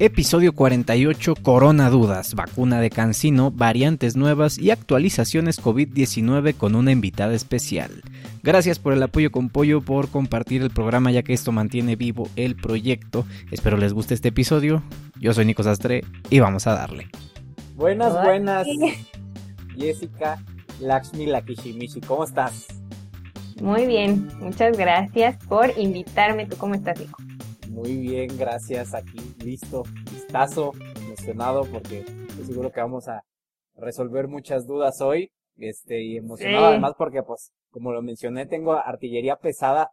Episodio 48 Corona Dudas, vacuna de Cancino, variantes nuevas y actualizaciones COVID-19 con una invitada especial. Gracias por el apoyo con Pollo, por compartir el programa ya que esto mantiene vivo el proyecto. Espero les guste este episodio. Yo soy Nico Sastre y vamos a darle. Buenas, buenas. Jessica Lakshmi Lakishimishi, ¿cómo estás? Muy bien, muchas gracias por invitarme. ¿Tú cómo estás, Nico? Muy bien, gracias. Aquí listo, listazo, emocionado porque estoy seguro que vamos a resolver muchas dudas hoy. Este, y emocionado además porque, pues, como lo mencioné, tengo artillería pesada.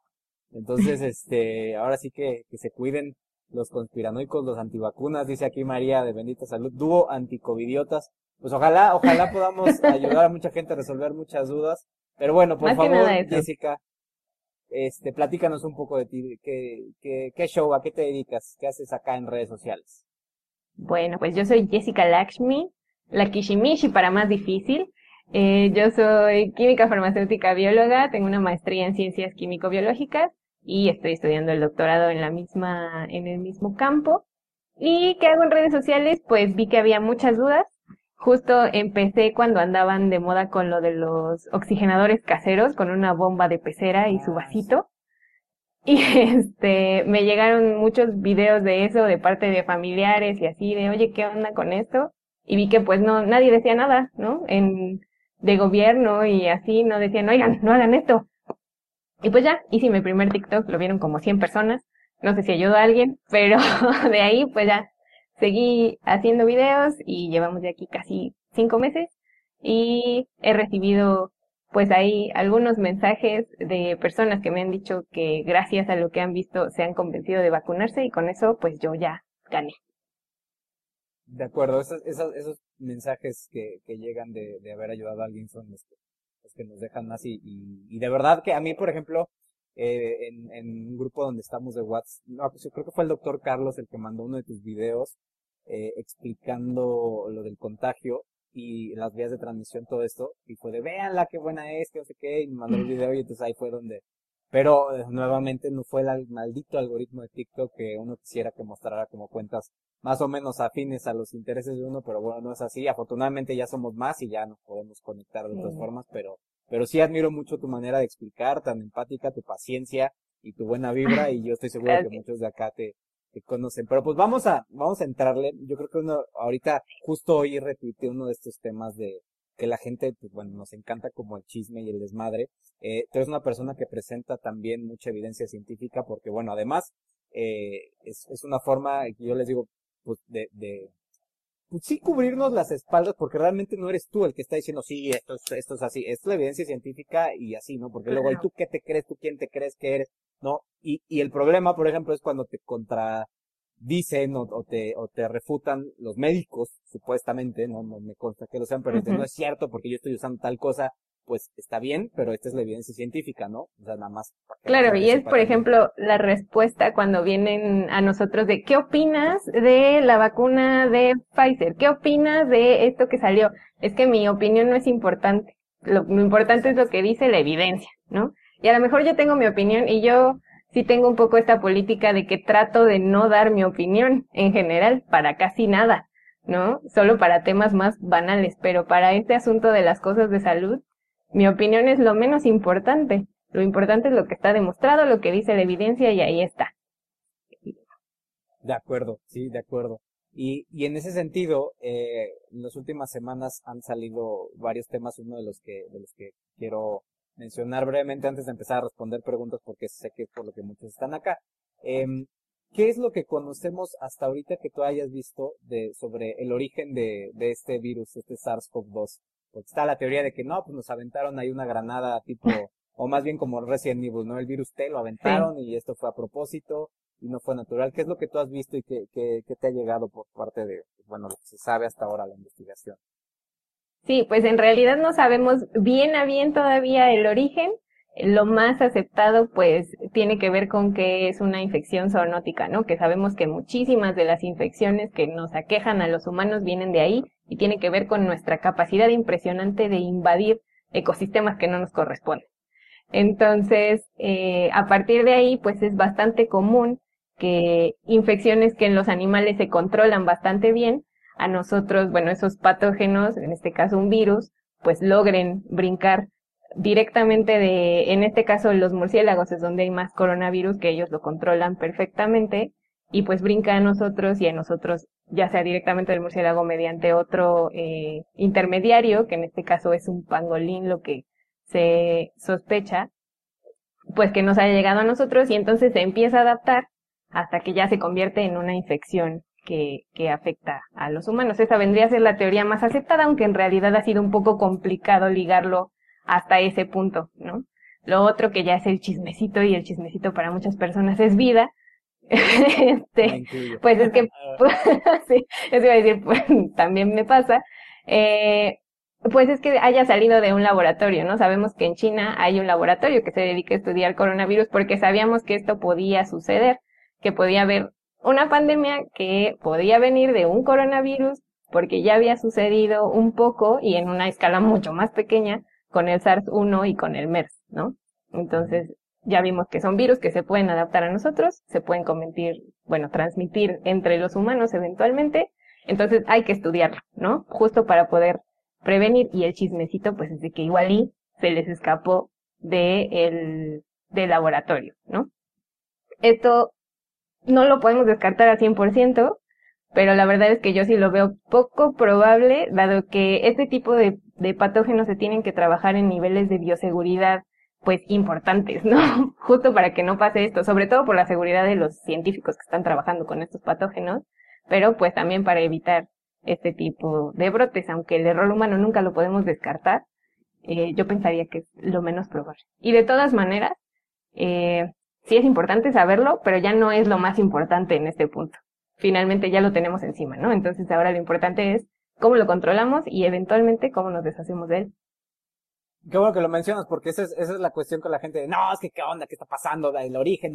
Entonces, este, ahora sí que, que se cuiden los conspiranoicos, los antivacunas, dice aquí María de Bendita Salud, dúo anticovidiotas. Pues ojalá, ojalá podamos ayudar a mucha gente a resolver muchas dudas. Pero bueno, por favor, Jessica, este, platícanos un poco de ti, qué, qué, qué show, a qué te dedicas, qué haces acá en redes sociales. Bueno, pues yo soy Jessica Lakshmi, la Kishimishi para más difícil. Eh, yo soy química farmacéutica bióloga, tengo una maestría en ciencias químico-biológicas y estoy estudiando el doctorado en la misma, en el mismo campo. ¿Y qué hago en redes sociales? Pues vi que había muchas dudas Justo empecé cuando andaban de moda con lo de los oxigenadores caseros, con una bomba de pecera y su vasito. Y este, me llegaron muchos videos de eso de parte de familiares y así, de oye, ¿qué onda con esto? Y vi que pues no, nadie decía nada, ¿no? En, de gobierno y así, no decían, oigan, no hagan esto. Y pues ya, hice mi primer TikTok, lo vieron como 100 personas. No sé si ayudó a alguien, pero de ahí pues ya seguí haciendo videos y llevamos de aquí casi cinco meses y he recibido pues ahí algunos mensajes de personas que me han dicho que gracias a lo que han visto se han convencido de vacunarse y con eso pues yo ya gané. De acuerdo, esos, esos, mensajes que, que llegan de, de, haber ayudado a alguien son los que, los que nos dejan más y, y, de verdad que a mí, por ejemplo, eh, en, en un grupo donde estamos de WhatsApp, no, pues yo creo que fue el doctor Carlos el que mandó uno de tus videos eh, explicando lo del contagio y las vías de transmisión, todo esto, y fue de, véanla, qué buena es, que no sé qué, y me mandó el video y entonces ahí fue donde, pero eh, nuevamente no fue el maldito algoritmo de TikTok que uno quisiera que mostrara como cuentas más o menos afines a los intereses de uno, pero bueno, no es así, afortunadamente ya somos más y ya nos podemos conectar de otras formas, pero, pero sí admiro mucho tu manera de explicar, tan empática, tu paciencia y tu buena vibra, y yo estoy seguro que muchos de acá te, conocen. Pero pues vamos a, vamos a entrarle. Yo creo que uno, ahorita, justo hoy retuiteé uno de estos temas de que la gente, pues bueno, nos encanta como el chisme y el desmadre. Eh, tú eres una persona que presenta también mucha evidencia científica porque, bueno, además, eh, es, es una forma, yo les digo, pues de, de, sí cubrirnos las espaldas porque realmente no eres tú el que está diciendo, sí, esto es, esto es así, esto es la evidencia científica y así, ¿no? Porque luego, ¿y tú qué te crees? ¿Tú quién te crees que eres? ¿no? Y, y el problema, por ejemplo, es cuando te contradicen o, o, te, o te refutan los médicos, supuestamente, no, no me consta que lo sean, pero no es cierto porque yo estoy usando tal cosa, pues está bien, pero esta es la evidencia científica, ¿no? O sea, nada más. claro, y es, por ejemplo, la respuesta cuando vienen a nosotros de ¿qué opinas de la vacuna de Pfizer? ¿Qué opinas de esto que salió? Es que mi opinión no es importante. Lo, lo importante es lo que dice la evidencia, ¿no? Y a lo mejor yo tengo mi opinión y yo sí tengo un poco esta política de que trato de no dar mi opinión en general para casi nada, ¿no? Solo para temas más banales, pero para este asunto de las cosas de salud, mi opinión es lo menos importante. Lo importante es lo que está demostrado, lo que dice la evidencia y ahí está. De acuerdo, sí, de acuerdo. Y, y en ese sentido, eh, en las últimas semanas han salido varios temas, uno de los que, de los que quiero mencionar brevemente antes de empezar a responder preguntas porque sé que es por lo que muchos están acá. Eh, ¿Qué es lo que conocemos hasta ahorita que tú hayas visto de, sobre el origen de, de este virus, este SARS-CoV-2? Porque está la teoría de que no, pues nos aventaron ahí una granada tipo, o más bien como Resident Evil, ¿no? El virus T lo aventaron y esto fue a propósito y no fue natural. ¿Qué es lo que tú has visto y qué, qué, qué te ha llegado por parte de, bueno, lo que se sabe hasta ahora la investigación? Sí, pues en realidad no sabemos bien a bien todavía el origen. Lo más aceptado pues tiene que ver con que es una infección zoonótica, ¿no? Que sabemos que muchísimas de las infecciones que nos aquejan a los humanos vienen de ahí y tiene que ver con nuestra capacidad impresionante de invadir ecosistemas que no nos corresponden. Entonces, eh, a partir de ahí, pues es bastante común que infecciones que en los animales se controlan bastante bien, a nosotros, bueno, esos patógenos, en este caso un virus, pues logren brincar directamente de, en este caso los murciélagos es donde hay más coronavirus, que ellos lo controlan perfectamente, y pues brinca a nosotros y a nosotros, ya sea directamente del murciélago mediante otro eh, intermediario, que en este caso es un pangolín, lo que se sospecha, pues que nos haya llegado a nosotros y entonces se empieza a adaptar hasta que ya se convierte en una infección que, que afecta a los humanos. Esa vendría a ser la teoría más aceptada, aunque en realidad ha sido un poco complicado ligarlo hasta ese punto, ¿no? Lo otro que ya es el chismecito y el chismecito para muchas personas es vida. este, pues es que, sí, eso iba a decir, pues, también me pasa. Eh, pues es que haya salido de un laboratorio, ¿no? Sabemos que en China hay un laboratorio que se dedica a estudiar coronavirus porque sabíamos que esto podía suceder, que podía haber una pandemia que podía venir de un coronavirus porque ya había sucedido un poco y en una escala mucho más pequeña con el SARS-1 y con el MERS, ¿no? Entonces, ya vimos que son virus que se pueden adaptar a nosotros, se pueden convertir, bueno, transmitir entre los humanos eventualmente, entonces hay que estudiarlo, ¿no? Justo para poder prevenir y el chismecito, pues es de que igual y se les escapó de el, del laboratorio, ¿no? Esto no lo podemos descartar al 100%, pero la verdad es que yo sí lo veo poco probable, dado que este tipo de, de patógenos se tienen que trabajar en niveles de bioseguridad pues importantes, ¿no? Justo para que no pase esto, sobre todo por la seguridad de los científicos que están trabajando con estos patógenos, pero pues también para evitar este tipo de brotes, aunque el error humano nunca lo podemos descartar, eh, yo pensaría que es lo menos probable. Y de todas maneras, eh, sí es importante saberlo, pero ya no es lo más importante en este punto finalmente ya lo tenemos encima, ¿no? Entonces ahora lo importante es cómo lo controlamos y eventualmente cómo nos deshacemos de él. Qué bueno que lo mencionas, porque esa es, esa es la cuestión con la gente de, no, es que qué onda, qué está pasando, el origen.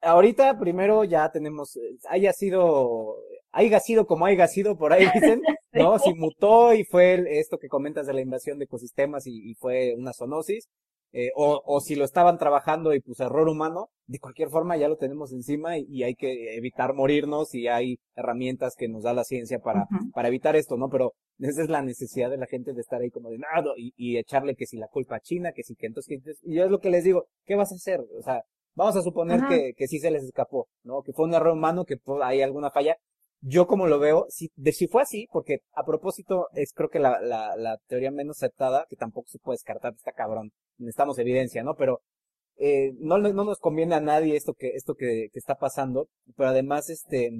Ahorita primero ya tenemos, haya sido, haya sido como haya sido, por ahí dicen, ¿no? Si mutó y fue esto que comentas de la invasión de ecosistemas y, y fue una zoonosis, eh, o, o si lo estaban trabajando y pues error humano, de cualquier forma ya lo tenemos encima y, hay que evitar morirnos y hay herramientas que nos da la ciencia para, para evitar esto, ¿no? Pero esa es la necesidad de la gente de estar ahí como de nada y, y echarle que si la culpa a China, que si que entonces, que y yo es lo que les digo, ¿qué vas a hacer? O sea, vamos a suponer que, que sí se les escapó, ¿no? Que fue un error humano, que pues, hay alguna falla, yo como lo veo, si, de, si fue así, porque a propósito es creo que la, la, la teoría menos aceptada, que tampoco se puede descartar, está cabrón, necesitamos evidencia, ¿no? Pero eh, no, no nos conviene a nadie esto que, esto que, que está pasando, pero además, este,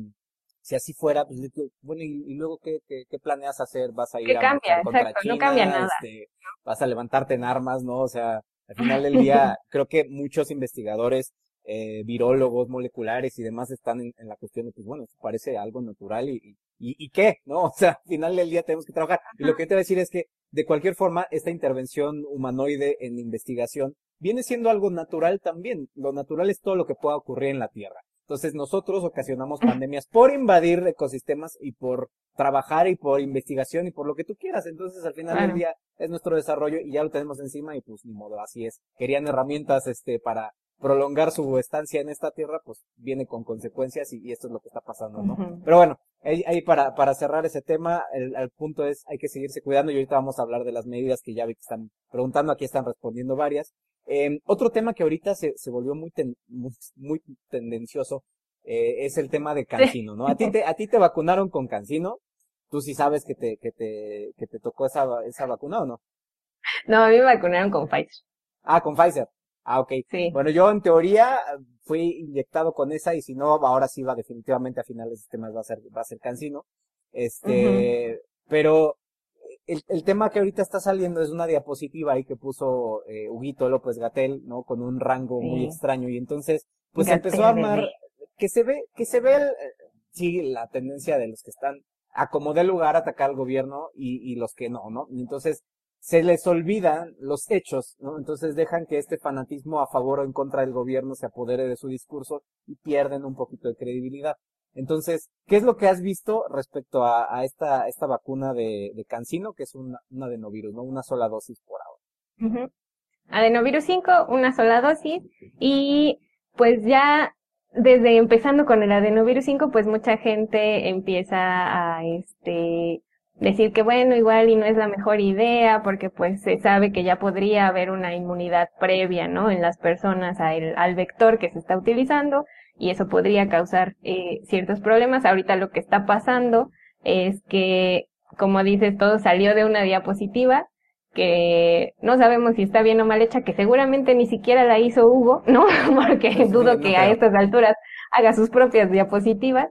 si así fuera, pues, bueno, y, luego, ¿qué, ¿qué, qué, planeas hacer? ¿Vas a ir a cambia? contra China? No cambia nada. Este, ¿Vas a levantarte en armas, no? O sea, al final del día, creo que muchos investigadores eh, virólogos moleculares y demás están en, la cuestión de, pues bueno, parece algo natural y, y, y, qué, ¿no? O sea, al final del día tenemos que trabajar. Y lo que te voy a decir es que, de cualquier forma, esta intervención humanoide en investigación viene siendo algo natural también. Lo natural es todo lo que pueda ocurrir en la Tierra. Entonces nosotros ocasionamos pandemias por invadir ecosistemas y por trabajar y por investigación y por lo que tú quieras. Entonces al final del día es nuestro desarrollo y ya lo tenemos encima y pues ni modo, así es. Querían herramientas este para prolongar su estancia en esta tierra, pues viene con consecuencias y, esto es lo que está pasando, ¿no? Pero bueno, ahí, para, para cerrar ese tema, el, punto es hay que seguirse cuidando y ahorita vamos a hablar de las medidas que ya vi que están preguntando, aquí están respondiendo varias. Eh, otro tema que ahorita se, se volvió muy, muy, tendencioso eh, es el tema de Cancino, ¿no? A ti te, a ti te vacunaron con Cancino, tú sí sabes que te, que te, que te tocó esa, esa vacuna o no? No, a mí me vacunaron con Pfizer. Ah, con Pfizer. Ah, ok. Sí. Bueno, yo en teoría fui inyectado con esa y si no, ahora sí va definitivamente a finales de sistemas va a ser, va a ser cansino. Este, pero el, el tema que ahorita está saliendo es una diapositiva ahí que puso eh, Huguito López Gatel, ¿no? Con un rango muy extraño y entonces, pues empezó a armar, que se ve, que se ve, el, sí, la tendencia de los que están a como de lugar atacar al gobierno y, y los que no, ¿no? Entonces, se les olvidan los hechos, ¿no? Entonces dejan que este fanatismo a favor o en contra del gobierno se apodere de su discurso y pierden un poquito de credibilidad. Entonces, ¿qué es lo que has visto respecto a, esta, esta vacuna de, de Cancino, que es una, un adenovirus, ¿no? Una sola dosis por ahora. Adenovirus 5, una sola dosis, y pues ya desde empezando con el adenovirus 5, pues mucha gente empieza a este decir que bueno, igual y no es la mejor idea porque pues se sabe que ya podría haber una inmunidad previa, ¿no? En las personas al, al vector que se está utilizando y eso podría causar eh, ciertos problemas. Ahorita lo que está pasando es que, como dices, todo salió de una diapositiva que no sabemos si está bien o mal hecha, que seguramente ni siquiera la hizo Hugo, ¿no? Porque dudo que a estas alturas haga sus propias diapositivas.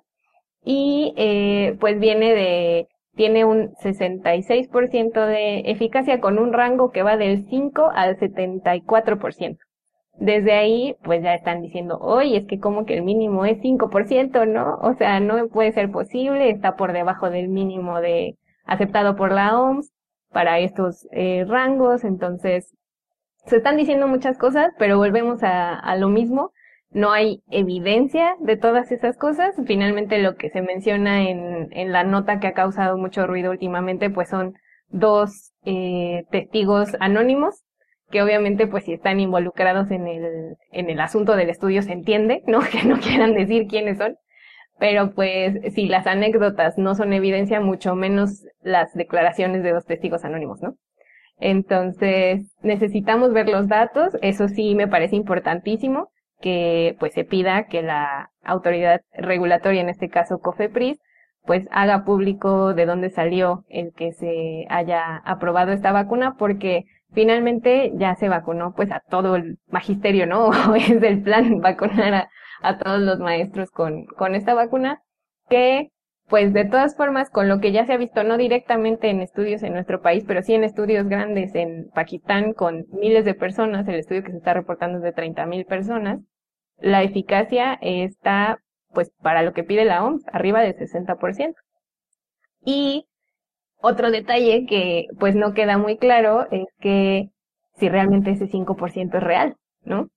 Y eh, pues viene de, tiene un 66% de eficacia con un rango que va del 5 al 74%. Desde ahí, pues ya están diciendo, oye, es que como que el mínimo es 5%, ¿no? O sea, no puede ser posible, está por debajo del mínimo de aceptado por la OMS para estos eh, rangos, entonces se están diciendo muchas cosas, pero volvemos a, a lo mismo, no hay evidencia de todas esas cosas, finalmente lo que se menciona en, en la nota que ha causado mucho ruido últimamente, pues son dos eh, testigos anónimos, que obviamente pues si están involucrados en el, en el asunto del estudio se entiende, ¿no? Que no quieran decir quiénes son, pero pues si las anécdotas no son evidencia, mucho menos las declaraciones de dos testigos anónimos, ¿no? Entonces, necesitamos ver los datos, eso sí me parece importantísimo, que pues se pida que la autoridad regulatoria, en este caso COFEPRIS, pues haga público de dónde salió el que se haya aprobado esta vacuna, porque finalmente ya se vacunó pues a todo el magisterio, ¿no? es el plan vacunar a, a todos los maestros con, con esta vacuna, que pues de todas formas, con lo que ya se ha visto, no directamente en estudios en nuestro país, pero sí en estudios grandes en Pakistán con miles de personas, el estudio que se está reportando es de 30 mil personas, la eficacia está, pues para lo que pide la OMS, arriba del 60%. Y otro detalle que pues no queda muy claro es que si realmente ese 5% es real, ¿no?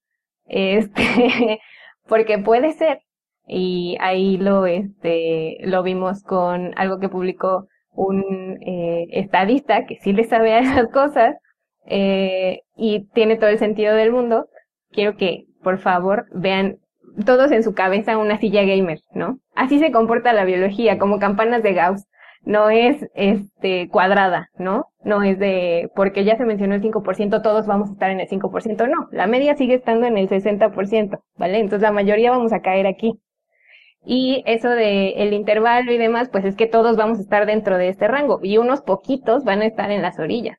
Este, porque puede ser, y ahí lo, este, lo vimos con algo que publicó un eh, estadista que sí le sabe a esas cosas, eh, y tiene todo el sentido del mundo. Quiero que, por favor, vean todos en su cabeza una silla gamer, ¿no? Así se comporta la biología, como campanas de Gauss no es este cuadrada, ¿no? No es de porque ya se mencionó el 5%, todos vamos a estar en el 5%, no, la media sigue estando en el 60%, ¿vale? Entonces la mayoría vamos a caer aquí. Y eso de el intervalo y demás, pues es que todos vamos a estar dentro de este rango y unos poquitos van a estar en las orillas.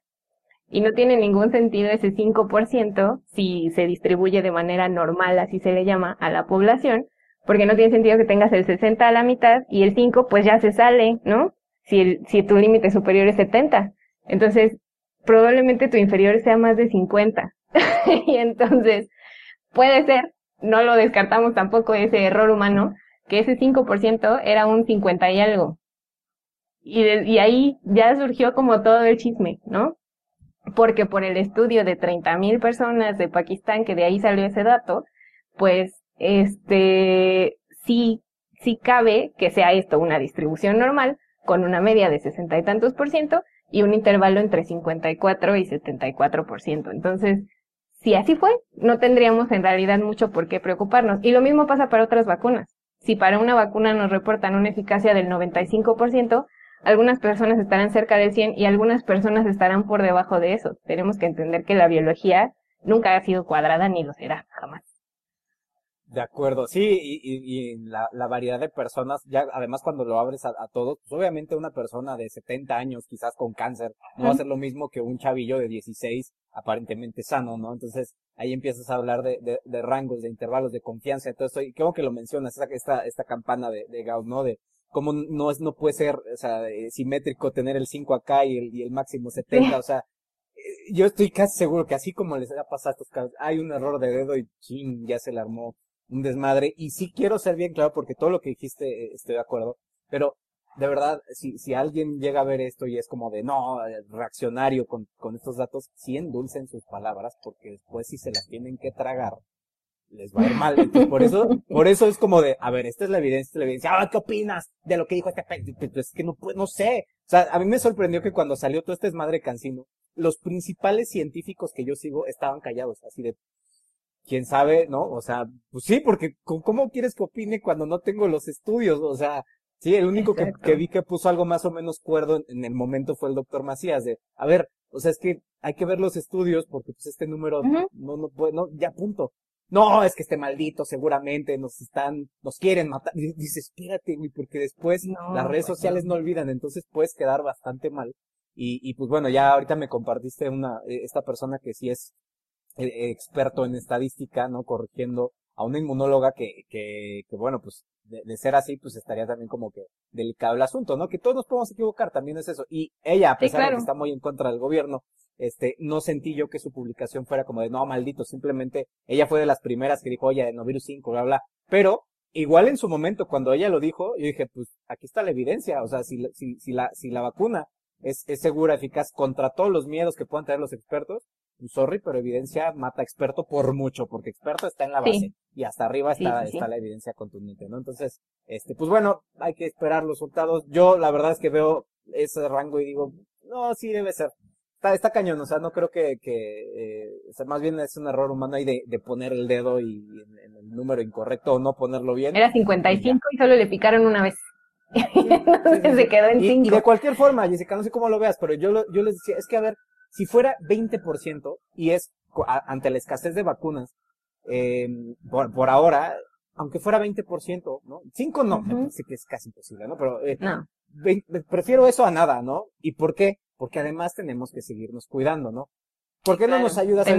Y no tiene ningún sentido ese 5% si se distribuye de manera normal, así se le llama, a la población, porque no tiene sentido que tengas el 60 a la mitad y el 5 pues ya se sale, ¿no? si, el, si tu límite superior es 70. Entonces, probablemente tu inferior sea más de 50. y entonces, puede ser, no lo descartamos tampoco ese error humano, que ese 5% era un 50 y algo. Y, y ahí ya surgió como todo el chisme, ¿no? Porque por el estudio de 30.000 personas de Pakistán, que de ahí salió ese dato, pues, este, sí, sí cabe que sea esto una distribución normal, con una media de sesenta y tantos por ciento y un intervalo entre 54 y 74 por ciento. Entonces, si así fue, no tendríamos en realidad mucho por qué preocuparnos. Y lo mismo pasa para otras vacunas. Si para una vacuna nos reportan una eficacia del 95%, algunas personas estarán cerca del 100 y algunas personas estarán por debajo de eso. Tenemos que entender que la biología nunca ha sido cuadrada ni lo será jamás. De acuerdo, sí, y, y, y la, la, variedad de personas, ya además cuando lo abres a, a, todos, pues obviamente una persona de 70 años, quizás con cáncer, no va a ser lo mismo que un chavillo de 16, aparentemente sano, ¿no? Entonces ahí empiezas a hablar de, de, de rangos, de intervalos, de confianza, entonces, creo que lo mencionas, esta, esta, esta campana de, de Gauss, ¿no? De cómo no es, no puede ser, o sea, eh, simétrico tener el 5 acá y el, y el máximo 70, o sea, eh, yo estoy casi seguro que así como les ha pasado a estos casos, hay un error de dedo y ching, ya se le armó un desmadre. Y sí quiero ser bien claro porque todo lo que dijiste eh, estoy de acuerdo. Pero de verdad, si, si alguien llega a ver esto y es como de no, reaccionario con, con estos datos, sí endulcen sus palabras porque después si se las tienen que tragar, les va a ir mal. Entonces, por eso, por eso es como de, a ver, esta es la evidencia, esta es la evidencia. Ah, ¿qué opinas de lo que dijo este Pues es que no, no sé. O sea, a mí me sorprendió que cuando salió todo este desmadre cansino, los principales científicos que yo sigo estaban callados, así de, quién sabe, ¿no? O sea, pues sí, porque ¿cómo quieres que opine cuando no tengo los estudios? O sea, sí, el único que, que, vi que puso algo más o menos cuerdo en, en, el momento fue el doctor Macías de, a ver, o sea, es que hay que ver los estudios porque pues este número no, no puede, no, ya punto. No, es que este maldito seguramente nos están, nos quieren matar. Dices, espérate, güey, porque después las redes sociales no olvidan, entonces puedes quedar bastante mal. Y, y pues bueno, ya ahorita me compartiste una, eh, esta persona que sí es eh, experto en estadística, ¿no? Corrigiendo a una inmunóloga que, que, que bueno, pues de, ser así, pues estaría también como que delicado el asunto, ¿no? Que todos nos podemos equivocar, también es eso. Y ella, a pesar de que está muy en contra del gobierno, este, no sentí yo que su publicación fuera como de, no, maldito, simplemente ella fue de las primeras que dijo, oye, no virus 5, bla, bla. Pero, igual en su momento, cuando ella lo dijo, yo dije, pues, aquí está la evidencia, o sea, si, si, si la, si la vacuna es, es segura, eficaz contra todos los miedos que puedan tener los expertos, sorry, pero evidencia mata experto por mucho, porque experto está en la base y hasta arriba está, está la evidencia contundente, ¿no? Entonces, este, pues bueno, hay que esperar los resultados. Yo la verdad es que veo ese rango y digo, no, sí debe ser. Está, está cañón, o sea, no creo que, que eh, o sea, más bien es un error humano ahí de, de poner el dedo y en, el número incorrecto o no ponerlo bien. Era 55 y, y solo le picaron una vez. Entonces se quedó en 5. Y, de cualquier forma, Jessica, no sé cómo lo veas, pero yo, yo les decía, es que a ver, si fuera 20% y es ante la escasez de vacunas, eh, por, por, ahora, aunque fuera 20%, ¿no? 5 no, me parece que es casi imposible, ¿no? Pero eh, no. prefiero eso a nada, ¿no? ¿Y por qué? Porque además tenemos que seguirnos cuidando, ¿no? ¿Por qué no nos ayudas a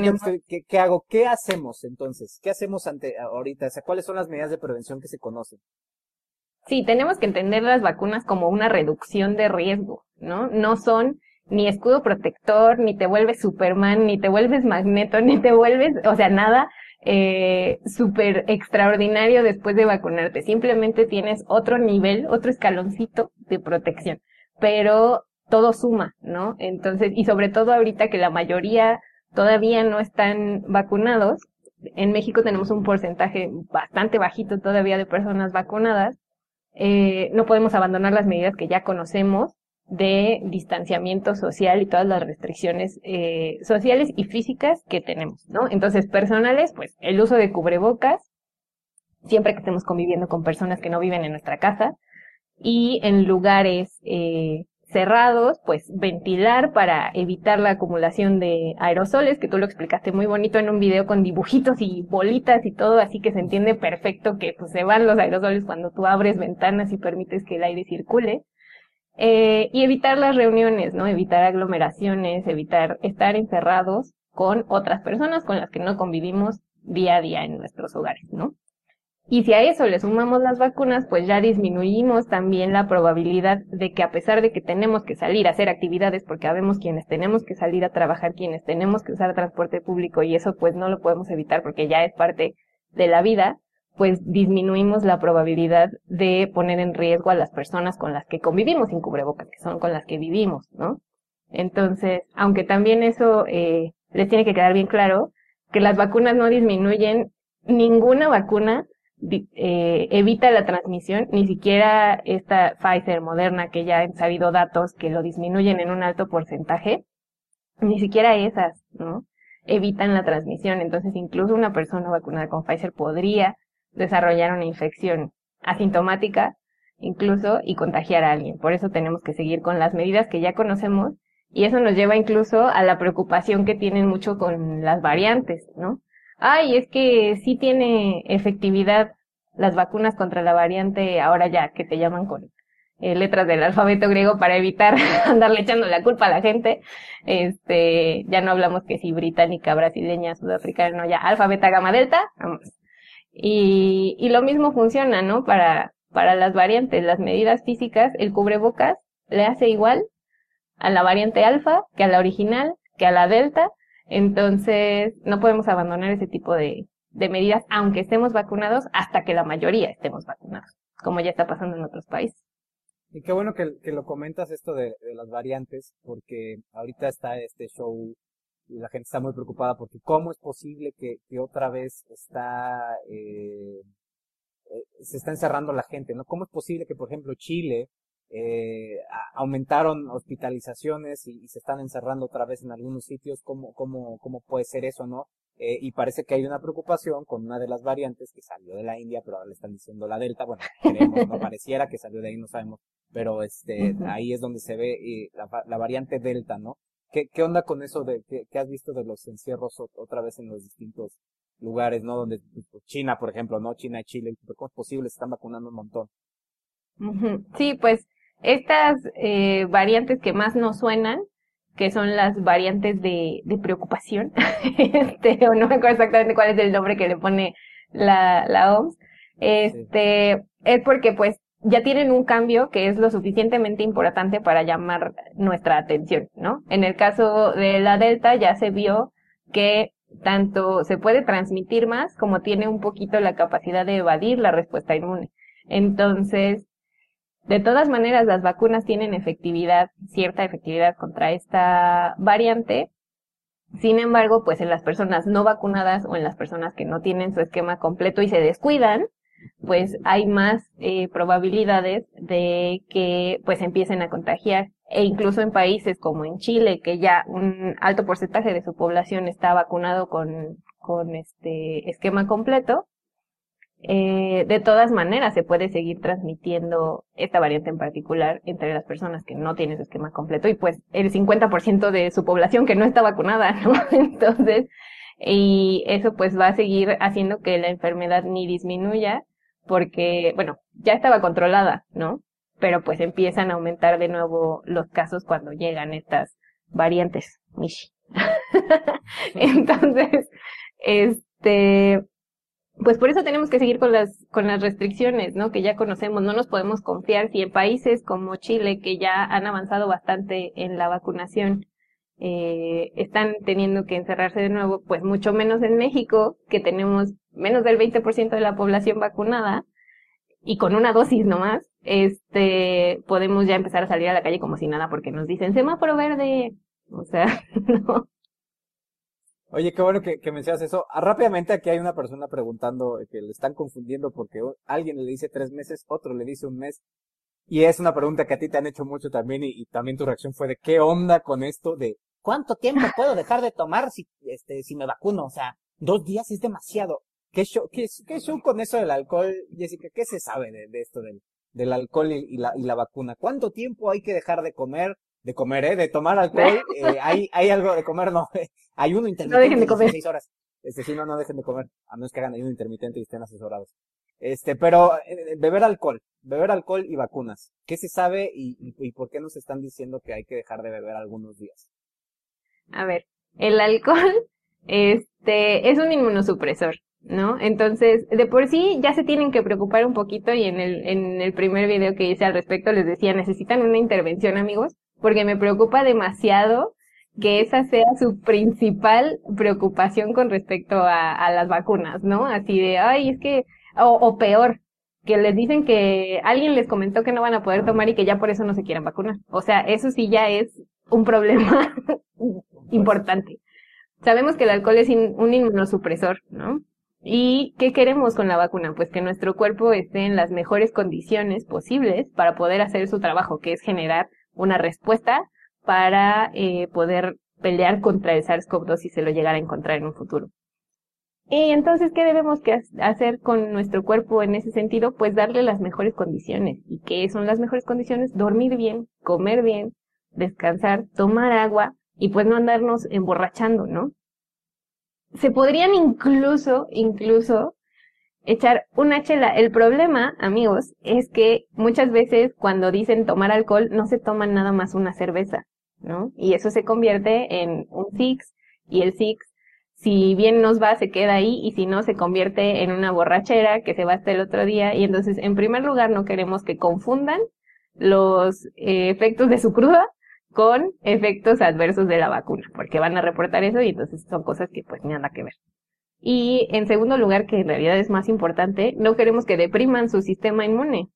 ¿qué, ¿qué, hago? ¿Qué hacemos entonces? ¿Qué hacemos ante ahorita? O sea, ¿cuáles son las medidas de prevención que se conocen? Sí, tenemos que entender las vacunas como una reducción de riesgo, ¿no? No son ni escudo protector, ni te vuelves Superman, ni te vuelves Magneto, ni te vuelves, o sea, nada eh, súper extraordinario después de vacunarte. Simplemente tienes otro nivel, otro escaloncito de protección. Pero todo suma, ¿no? Entonces, y sobre todo ahorita que la mayoría todavía no están vacunados, en México tenemos un porcentaje bastante bajito todavía de personas vacunadas, eh, no podemos abandonar las medidas que ya conocemos de distanciamiento social y todas las restricciones eh, sociales y físicas que tenemos, ¿no? Entonces, personales, pues el uso de cubrebocas, siempre que estemos conviviendo con personas que no viven en nuestra casa, y en lugares eh, cerrados, pues ventilar para evitar la acumulación de aerosoles, que tú lo explicaste muy bonito en un video con dibujitos y bolitas y todo, así que se entiende perfecto que pues se van los aerosoles cuando tú abres ventanas y permites que el aire circule. Eh, y evitar las reuniones, ¿no? Evitar aglomeraciones, evitar estar encerrados con otras personas con las que no convivimos día a día en nuestros hogares, ¿no? Y si a eso le sumamos las vacunas, pues ya disminuimos también la probabilidad de que a pesar de que tenemos que salir a hacer actividades, porque sabemos quienes tenemos que salir a trabajar, quienes tenemos que usar transporte público y eso pues no lo podemos evitar porque ya es parte de la vida, pues disminuimos la probabilidad de poner en riesgo a las personas con las que convivimos sin cubrebocas, que son con las que vivimos, ¿no? Entonces, aunque también eso eh, les tiene que quedar bien claro, que las vacunas no disminuyen, ninguna vacuna eh, evita la transmisión, ni siquiera esta Pfizer Moderna, que ya han sabido datos que lo disminuyen en un alto porcentaje, ni siquiera esas, ¿no? Evitan la transmisión. Entonces, incluso una persona vacunada con Pfizer podría desarrollar una infección asintomática incluso y contagiar a alguien. Por eso tenemos que seguir con las medidas que ya conocemos y eso nos lleva incluso a la preocupación que tienen mucho con las variantes, ¿no? Ay, es que sí tiene efectividad las vacunas contra la variante ahora ya que te llaman con eh, letras del alfabeto griego para evitar andarle echando la culpa a la gente. Este, ya no hablamos que si británica, brasileña, sudafricana, ya alfa, beta, gamma, delta, vamos. Y, y lo mismo funciona, ¿no? Para, para las variantes, las medidas físicas, el cubrebocas le hace igual a la variante alfa que a la original, que a la delta. Entonces, no podemos abandonar ese tipo de, de medidas, aunque estemos vacunados, hasta que la mayoría estemos vacunados, como ya está pasando en otros países. Y qué bueno que, que lo comentas esto de, de, las variantes, porque ahorita está este show y la gente está muy preocupada porque cómo es posible que, que otra vez está eh, eh, se está encerrando la gente, ¿no? ¿Cómo es posible que, por ejemplo, Chile eh, aumentaron hospitalizaciones y, y, se están encerrando otra vez en algunos sitios? ¿Cómo, cómo, cómo puede ser eso, no? eh, y parece que hay una preocupación con una de las variantes que salió de la India, pero ahora le están diciendo la Delta. Bueno, queremos, no pareciera que salió de ahí, no sabemos, pero este, ahí es donde se ve eh, la, la, variante Delta, ¿no? ¿Qué, ¿Qué onda con eso de qué, has visto de los encierros otra vez en los distintos lugares, ¿no? Donde pues, China, por ejemplo, ¿no? China y Chile, ¿cómo es posible? Se están vacunando un montón. Sí, pues estas eh, variantes que más nos suenan que son las variantes de, de preocupación, este, o no me acuerdo exactamente cuál es el nombre que le pone la, la OMS, este, es porque pues ya tienen un cambio que es lo suficientemente importante para llamar nuestra atención, ¿no? En el caso de la Delta ya se vio que tanto se puede transmitir más como tiene un poquito la capacidad de evadir la respuesta inmune. Entonces, de todas maneras, las vacunas tienen efectividad, cierta efectividad contra esta variante. Sin embargo, pues en las personas no vacunadas o en las personas que no tienen su esquema completo y se descuidan, pues hay más eh, probabilidades de que pues empiecen a contagiar. E incluso en países como en Chile, que ya un alto porcentaje de su población está vacunado con, con este esquema completo, eh, de todas maneras se puede seguir transmitiendo esta variante en particular entre las personas que no tienen su esquema completo y pues el 50% de su población que no está vacunada, ¿no? Entonces, y eso pues va a seguir haciendo que la enfermedad ni disminuya porque, bueno, ya estaba controlada, ¿no? Pero pues empiezan a aumentar de nuevo los casos cuando llegan estas variantes, Mishi. Entonces, este, pues por eso tenemos que seguir con las, con las restricciones, ¿no? Que ya conocemos. No nos podemos confiar si en países como Chile, que ya han avanzado bastante en la vacunación, eh, están teniendo que encerrarse de nuevo, pues mucho menos en México, que tenemos menos del 20% de la población vacunada y con una dosis nomás, este, podemos ya empezar a salir a la calle como si nada porque nos dicen semáforo verde. O sea, no. Oye, qué bueno que, que mencionas eso. Ah, rápidamente aquí hay una persona preguntando que le están confundiendo porque alguien le dice tres meses, otro le dice un mes. Y es una pregunta que a ti te han hecho mucho también y, también tu reacción fue de qué onda con esto de cuánto tiempo puedo dejar de tomar si, este, si me vacuno. O sea, dos días es demasiado. ¿Qué show, qué, show con eso del alcohol, Jessica? ¿Qué se sabe de, de esto del, del alcohol y, la, y la vacuna? ¿Cuánto tiempo hay que dejar de comer? De comer, ¿eh? De tomar alcohol, eh, hay, hay algo de comer, no, hay uno intermitente. No dejen de comer. Seis horas. Este, sí, no, no dejen de comer, a menos que hagan ayuno intermitente y estén asesorados. Este, pero, eh, beber alcohol, beber alcohol y vacunas. ¿Qué se sabe y, y, y por qué nos están diciendo que hay que dejar de beber algunos días? A ver, el alcohol, este, es un inmunosupresor. ¿no? Entonces, de por sí ya se tienen que preocupar un poquito y en el, en el primer video que hice al respecto les decía, necesitan una intervención, amigos, porque me preocupa demasiado que esa sea su principal preocupación con respecto a, las vacunas, ¿no? Así de, ay, es que, o, o, peor, que les dicen que alguien les comentó que no van a poder tomar y que ya por eso no se quieran vacunar. O sea, eso sí ya es un problema importante. Sabemos que el alcohol es un inmunosupresor, ¿no? ¿Y qué queremos con la vacuna? Pues que nuestro cuerpo esté en las mejores condiciones posibles para poder hacer su trabajo, que es generar una respuesta para eh, poder pelear contra el SARS-CoV-2 si se lo llegara a encontrar en un futuro. Y entonces, ¿qué debemos que hacer con nuestro cuerpo en ese sentido? Pues darle las mejores condiciones. ¿Y qué son las mejores condiciones? Dormir bien, comer bien, descansar, tomar agua y pues no andarnos emborrachando, ¿no? Se podrían incluso, incluso echar una chela. El problema, amigos, es que muchas veces cuando dicen tomar alcohol no se toman nada más una cerveza, ¿no? Y eso se convierte en un six y el six, si bien nos va, se queda ahí y si no, se convierte en una borrachera que se va hasta el otro día. Y entonces, en primer lugar, no queremos que confundan los eh, efectos de su cruda con efectos adversos de la vacuna, porque van a reportar eso y entonces son cosas que pues nada que ver. Y en segundo lugar, que en realidad es más importante, no queremos que depriman su sistema inmune,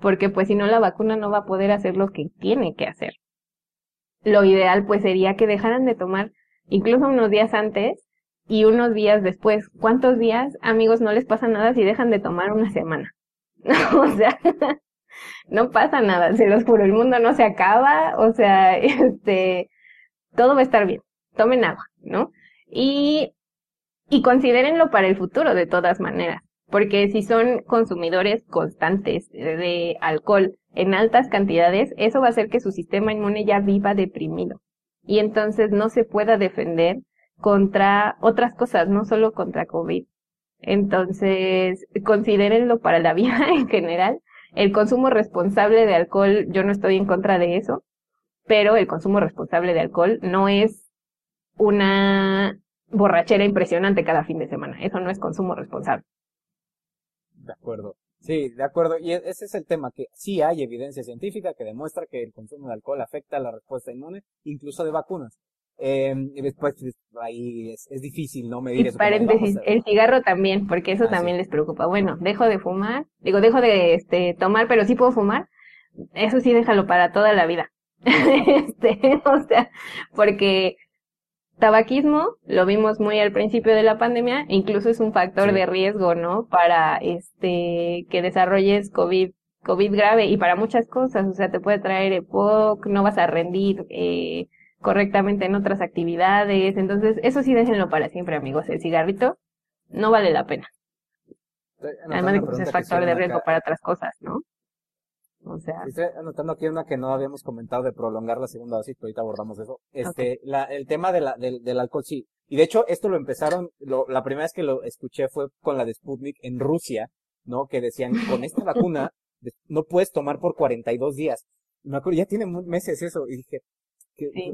porque pues si no la vacuna no va a poder hacer lo que tiene que hacer. Lo ideal pues sería que dejaran de tomar incluso unos días antes y unos días después. ¿Cuántos días, amigos, no les pasa nada si dejan de tomar una semana? o sea, no pasa nada, se los juro, el mundo no se acaba, o sea, este, todo va a estar bien. Tomen agua, ¿no? Y y considérenlo para el futuro de todas maneras, porque si son consumidores constantes de alcohol en altas cantidades, eso va a hacer que su sistema inmune ya viva deprimido y entonces no se pueda defender contra otras cosas, no solo contra COVID. Entonces, considérenlo para la vida en general. El consumo responsable de alcohol, yo no estoy en contra de eso, pero el consumo responsable de alcohol no es una borrachera impresionante cada fin de semana. Eso no es consumo responsable. De acuerdo. Sí, de acuerdo. Y e-, ese es el tema, que sí hay evidencia científica que demuestra que el consumo de alcohol afecta la respuesta inmune, incluso de vacunas. Eh, y después pues, ahí es, es, difícil no medir y eso. Paréntesis, el cigarro también, porque eso ah, también les preocupa. Bueno, dejo de fumar, digo, dejo de este tomar, pero sí puedo fumar. Eso sí déjalo para toda la vida. este, o sea, porque tabaquismo lo vimos muy al principio de la pandemia, incluso es un factor de riesgo, ¿no? Para este que desarrolles COVID COVID grave y para muchas cosas, o sea, te puede traer EPOC, no vas a rendir eh, correctamente en otras actividades. Entonces, eso sí déjenlo para siempre, amigos. El cigarrito no vale la pena. Además de que pues, es factor de riesgo para otras cosas, ¿no? O sea. Estoy anotando aquí una que no habíamos comentado de prolongar la segunda dosis, pero ahorita abordamos eso. Este, la, el tema de la, del, del alcohol, sí. Y de hecho, esto lo empezaron, lo, la primera vez que lo escuché fue con la de Sputnik en Rusia, ¿no? Que decían, con esta vacuna no puedes tomar por 42 días. Me acuerdo, ya tiene meses eso, y dije,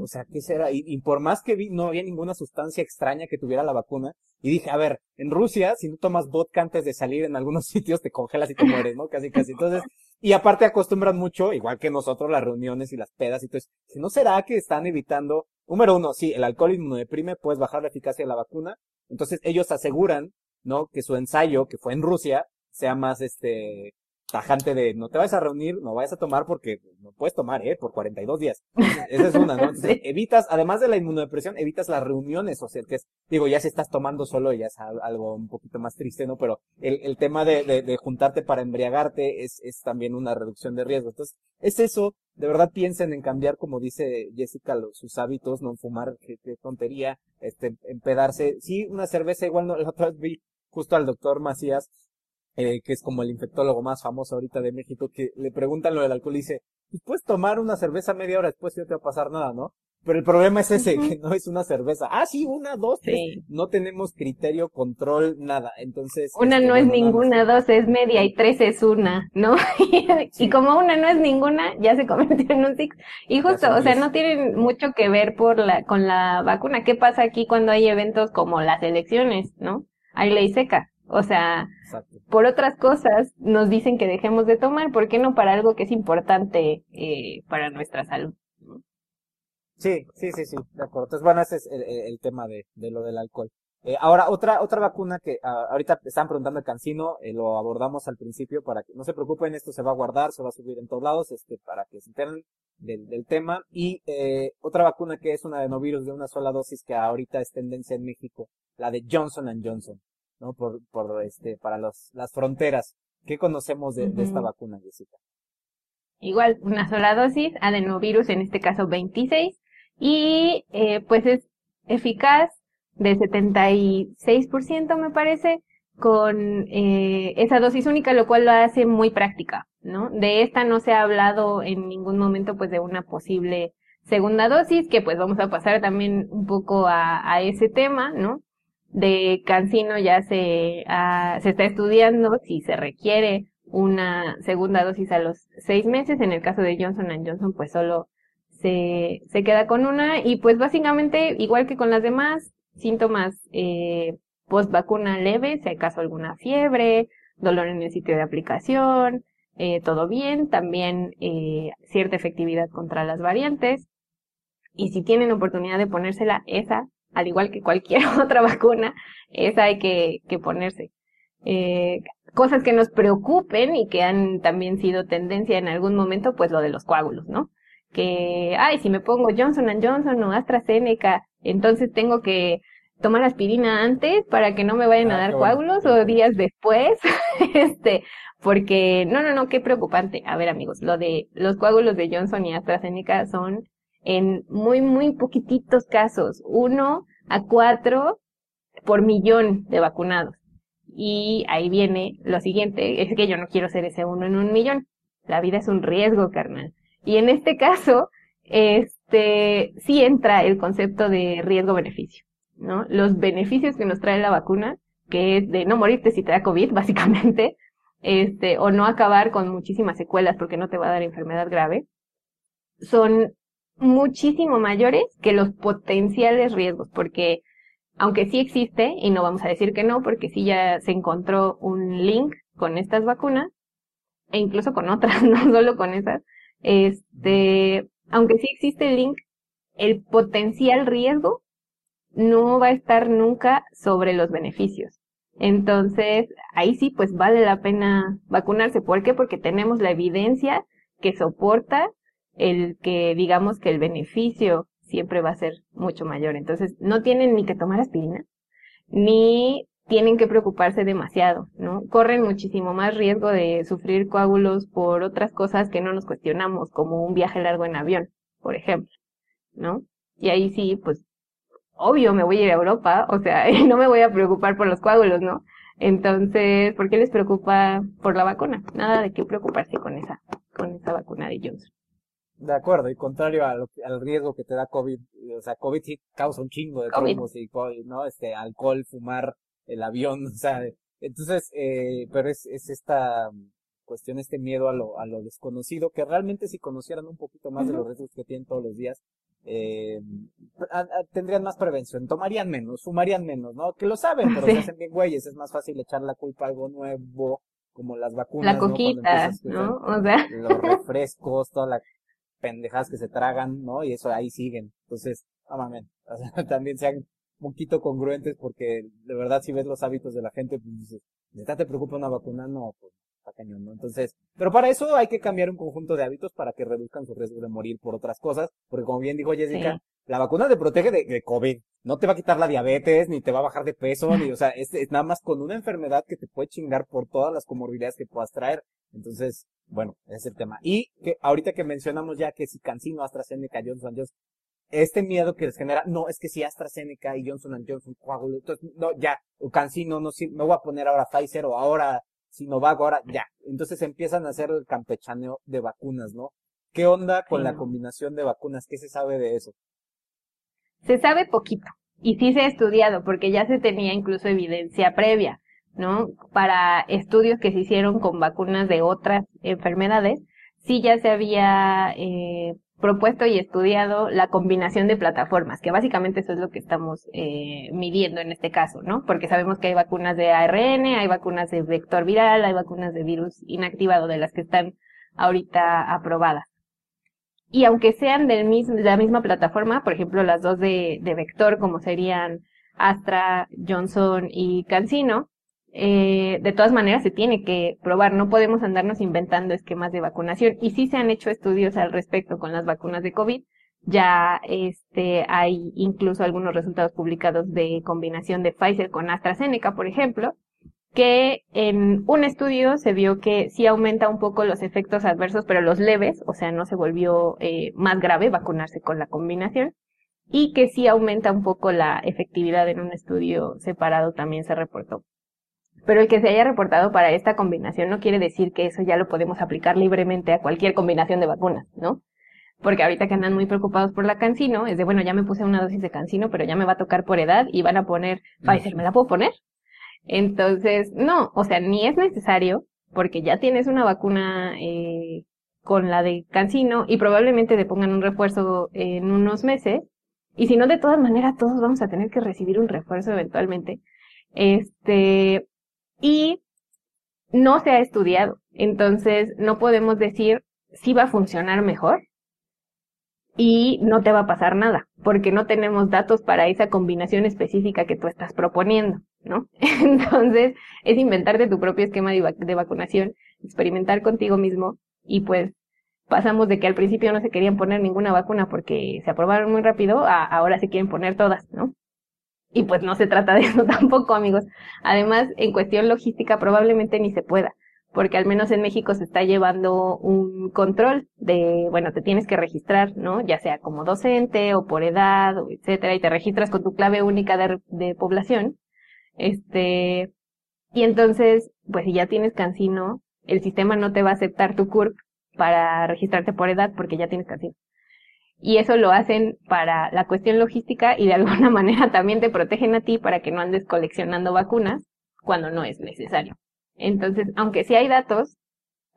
o sea, ¿qué será? Y, por más que vi, no había ninguna sustancia extraña que tuviera la vacuna. Y dije, a ver, en Rusia, si no tomas vodka antes de salir en algunos sitios, te congelas y te mueres, ¿no? Casi, casi. Entonces, y aparte acostumbran mucho, igual que nosotros, las reuniones y las pedas y todo eso. Si no será que están evitando, número uno, sí, el alcohol deprime, puedes bajar la eficacia de la vacuna. Entonces, ellos aseguran, ¿no? Que su ensayo, que fue en Rusia, sea más, este, tajante de no te vayas a reunir, no vayas a tomar porque no puedes tomar, ¿eh? Por 42 días. Esa es una, ¿no? Entonces, evitas, además de la inmunodepresión, evitas las reuniones, o sea, que es, digo, ya si estás tomando solo ya es algo un poquito más triste, ¿no? Pero el, el tema de, de, de juntarte para embriagarte es, es también una reducción de riesgo. Entonces, es eso, de verdad piensen en cambiar, como dice Jessica, los, sus hábitos, no fumar, qué, qué tontería, este, empedarse. Sí, una cerveza igual no, la otra vez vi justo al doctor Macías, eh, que es como el infectólogo más famoso ahorita de México, que le preguntan lo del alcohol y dice, pues puedes tomar una cerveza media hora después y no te va a pasar nada, ¿no? Pero el problema es ese, que no es una cerveza. Ah, sí, una, dos, tres. No tenemos criterio, control, nada. Entonces. Una este, no es ninguna, dos es media y tres es una, ¿no? y como una no es ninguna, ya se convirtió en un six. Y justo, o sea, no tienen mucho que ver por la, con la vacuna. ¿Qué pasa aquí cuando hay eventos como las elecciones, ¿no? Hay ley seca. O sea, por otras cosas nos dicen que dejemos de tomar, ¿por qué no para algo que es importante eh, para nuestra salud? Sí, sí, sí, sí, de acuerdo. Entonces, bueno, ese es el, tema de, de, lo del alcohol. Eh, ahora, otra, otra vacuna que ah, ahorita están preguntando el Cancino, eh, lo abordamos al principio para que no se preocupen, esto se va a guardar, se va a subir en todos lados, este, para que se enteren del, del tema. Y eh, otra vacuna que es una adenovirus de una sola dosis que ahorita es tendencia en México, la de Johnson Johnson. ¿No? Por, por este, para los, las fronteras. ¿Qué conocemos de, esta vacuna, Jessica? Igual, una sola dosis, adenovirus, en este caso 26, y eh, pues es eficaz de 76% me parece, con eh, esa dosis única, lo cual lo hace muy práctica, ¿no? De esta no se ha hablado en ningún momento pues de una posible segunda dosis, que pues vamos a pasar también un poco a, a ese tema, ¿no? De Cancino ya se, ah, se está estudiando si se requiere una segunda dosis a los seis meses. En el caso de Johnson Johnson, pues solo se, se queda con una y pues básicamente, igual que con las demás, síntomas eh, post vacuna leve, si acaso alguna fiebre, dolor en el sitio de aplicación, eh, todo bien, también eh, cierta efectividad contra las variantes. Y si tienen oportunidad de ponérsela, esa al igual que cualquier otra vacuna, esa hay que, que ponerse. Eh, cosas que nos preocupen y que han también sido tendencia en algún momento, pues lo de los coágulos, ¿no? Que, ay, si me pongo Johnson Johnson o AstraZeneca, entonces tengo que tomar aspirina antes para que no me vayan a ah, dar coágulos o días después, este, porque, no, no, no, qué preocupante. A ver, amigos, lo de los coágulos de Johnson y AstraZeneca son en muy, muy poquititos casos, uno a cuatro por millón de vacunados. Y ahí viene lo siguiente, es que yo no quiero ser ese uno en un millón. La vida es un riesgo, carnal. Y en este caso, este, sí entra el concepto de riesgo-beneficio, ¿no? Los beneficios que nos trae la vacuna, que es de no morirte si te da COVID, básicamente, este, o no acabar con muchísimas secuelas porque no te va a dar enfermedad grave, son muchísimo mayores que los potenciales riesgos, porque aunque sí existe, y no vamos a decir que no, porque sí ya se encontró un link con estas vacunas, e incluso con otras, no solo con esas, este, aunque sí existe el link, el potencial riesgo no va a estar nunca sobre los beneficios. Entonces, ahí sí, pues vale la pena vacunarse. ¿Por qué? Porque tenemos la evidencia que soporta el que digamos que el beneficio siempre va a ser mucho mayor. Entonces, no tienen ni que tomar aspirina, ni tienen que preocuparse demasiado, ¿no? Corren muchísimo más riesgo de sufrir coágulos por otras cosas que no nos cuestionamos, como un viaje largo en avión, por ejemplo, ¿no? Y ahí sí, pues, obvio me voy a ir a Europa, o sea, no me voy a preocupar por los coágulos, ¿no? Entonces, ¿por qué les preocupa por la vacuna? Nada de qué preocuparse con esa, con esa vacuna de Johnson. De acuerdo, y contrario a lo, al riesgo que te da COVID, o sea, COVID sí causa un chingo de tromos y, ¿no? Este, alcohol, fumar, el avión, o sea, entonces, eh, pero es, es esta cuestión, este miedo a lo, a lo desconocido, que realmente si conocieran un poquito más de los riesgos que tienen todos los días, eh, tendrían más prevención, tomarían menos, fumarían menos, ¿no? Que lo saben, pero se hacen bien güeyes, es más fácil echar la culpa a algo nuevo, como las vacunas, la coquita, ¿no? O sea, los refrescos, toda la pendejadas que se tragan, ¿no? Y eso ahí siguen. Entonces, no mames, o sea, también sean un poquito congruentes porque de verdad si ves los hábitos de la gente, pues dices, ¿neta te preocupa una vacuna? No, pues está cañón, ¿no? Entonces, pero para eso hay que cambiar un conjunto de hábitos para que reduzcan su riesgo de morir por otras cosas, porque como bien dijo Jessica, la vacuna te protege de, de, COVID, no te va a quitar la diabetes, ni te va a bajar de peso, ni, o sea, es, es nada más con una enfermedad que te puede chingar por todas las comorbilidades que puedas traer. Entonces, bueno, ese es el tema. Y que ahorita que mencionamos ya que si Cancino, AstraZeneca, Johnson Johnson, este miedo que les genera, no, es que si AstraZeneca y Johnson Johnson coágulo, entonces, no, ya, Cancino, no, si, me voy a poner ahora Pfizer o ahora Sinovac, ahora ya. Entonces empiezan a hacer el campechaneo de vacunas, ¿no? ¿Qué onda con la combinación de vacunas? ¿Qué se sabe de eso? Se sabe poquito. Y sí se ha estudiado, porque ya se tenía incluso evidencia previa. ¿No? Para estudios que se hicieron con vacunas de otras enfermedades, sí ya se había eh, propuesto y estudiado la combinación de plataformas, que básicamente eso es lo que estamos eh, midiendo en este caso, ¿no? Porque sabemos que hay vacunas de ARN, hay vacunas de vector viral, hay vacunas de virus inactivado de las que están ahorita aprobadas. Y aunque sean del mismo, de la misma plataforma, por ejemplo, las dos de, de vector, como serían Astra, Johnson y CanSino, eh, de todas maneras se tiene que probar, no podemos andarnos inventando esquemas de vacunación y sí se han hecho estudios al respecto con las vacunas de COVID. Ya este hay incluso algunos resultados publicados de combinación de Pfizer con AstraZeneca, por ejemplo, que en un estudio se vio que sí aumenta un poco los efectos adversos, pero los leves, o sea, no se volvió eh, más grave vacunarse con la combinación, y que sí aumenta un poco la efectividad en un estudio separado también se reportó. Pero el que se haya reportado para esta combinación no quiere decir que eso ya lo podemos aplicar libremente a cualquier combinación de vacunas, ¿no? Porque ahorita que andan muy preocupados por la cancino, es de, bueno, ya me puse una dosis de cancino, pero ya me va a tocar por edad y van a poner Pfizer, ¿me la puedo poner? Entonces, no, o sea, ni es necesario, porque ya tienes una vacuna eh, con la de cancino y probablemente te pongan un refuerzo en unos meses. Y si no, de todas maneras, todos vamos a tener que recibir un refuerzo eventualmente. Este, y no se ha estudiado. Entonces, no podemos decir si va a funcionar mejor y no te va a pasar nada, porque no tenemos datos para esa combinación específica que tú estás proponiendo, ¿no? Entonces, es inventarte tu propio esquema de, vacunación, experimentar contigo mismo y pues pasamos de que al principio no se querían poner ninguna vacuna porque se aprobaron muy rápido a ahora se quieren poner todas, ¿no? Y pues no se trata de eso tampoco, amigos. Además, en cuestión logística probablemente ni se pueda, porque al menos en México se está llevando un control de, bueno, te tienes que registrar, ¿no? Ya sea como docente o por edad, etcétera, y te registras con tu clave única de, de población. Este, y entonces, pues si ya tienes cancino, el sistema no te va a aceptar tu CURP para registrarte por edad porque ya tienes cancino. Y eso lo hacen para la cuestión logística y de alguna manera también te protegen a ti para que no andes coleccionando vacunas cuando no es necesario. Entonces, aunque sí hay datos,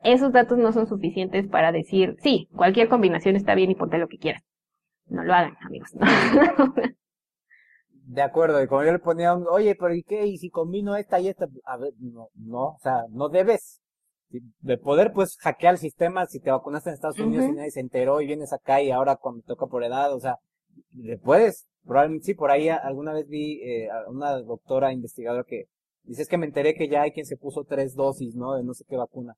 esos datos no son suficientes para decir, sí, cualquier combinación está bien y ponte lo que quieras. No lo hagan, amigos. De acuerdo, y como yo le ponía, oye, pero ¿y qué? ¿Y si combino esta y esta? A ver, no, no, o sea, no debes. De poder, pues, hackear el sistema si te vacunaste en Estados Unidos y nadie se enteró y vienes acá y ahora cuando toca por edad, o sea, le puedes. Probablemente sí, por ahí alguna vez vi eh, a una doctora investigadora que dice es que me enteré que ya hay quien se puso tres dosis, ¿no? De no sé qué vacuna.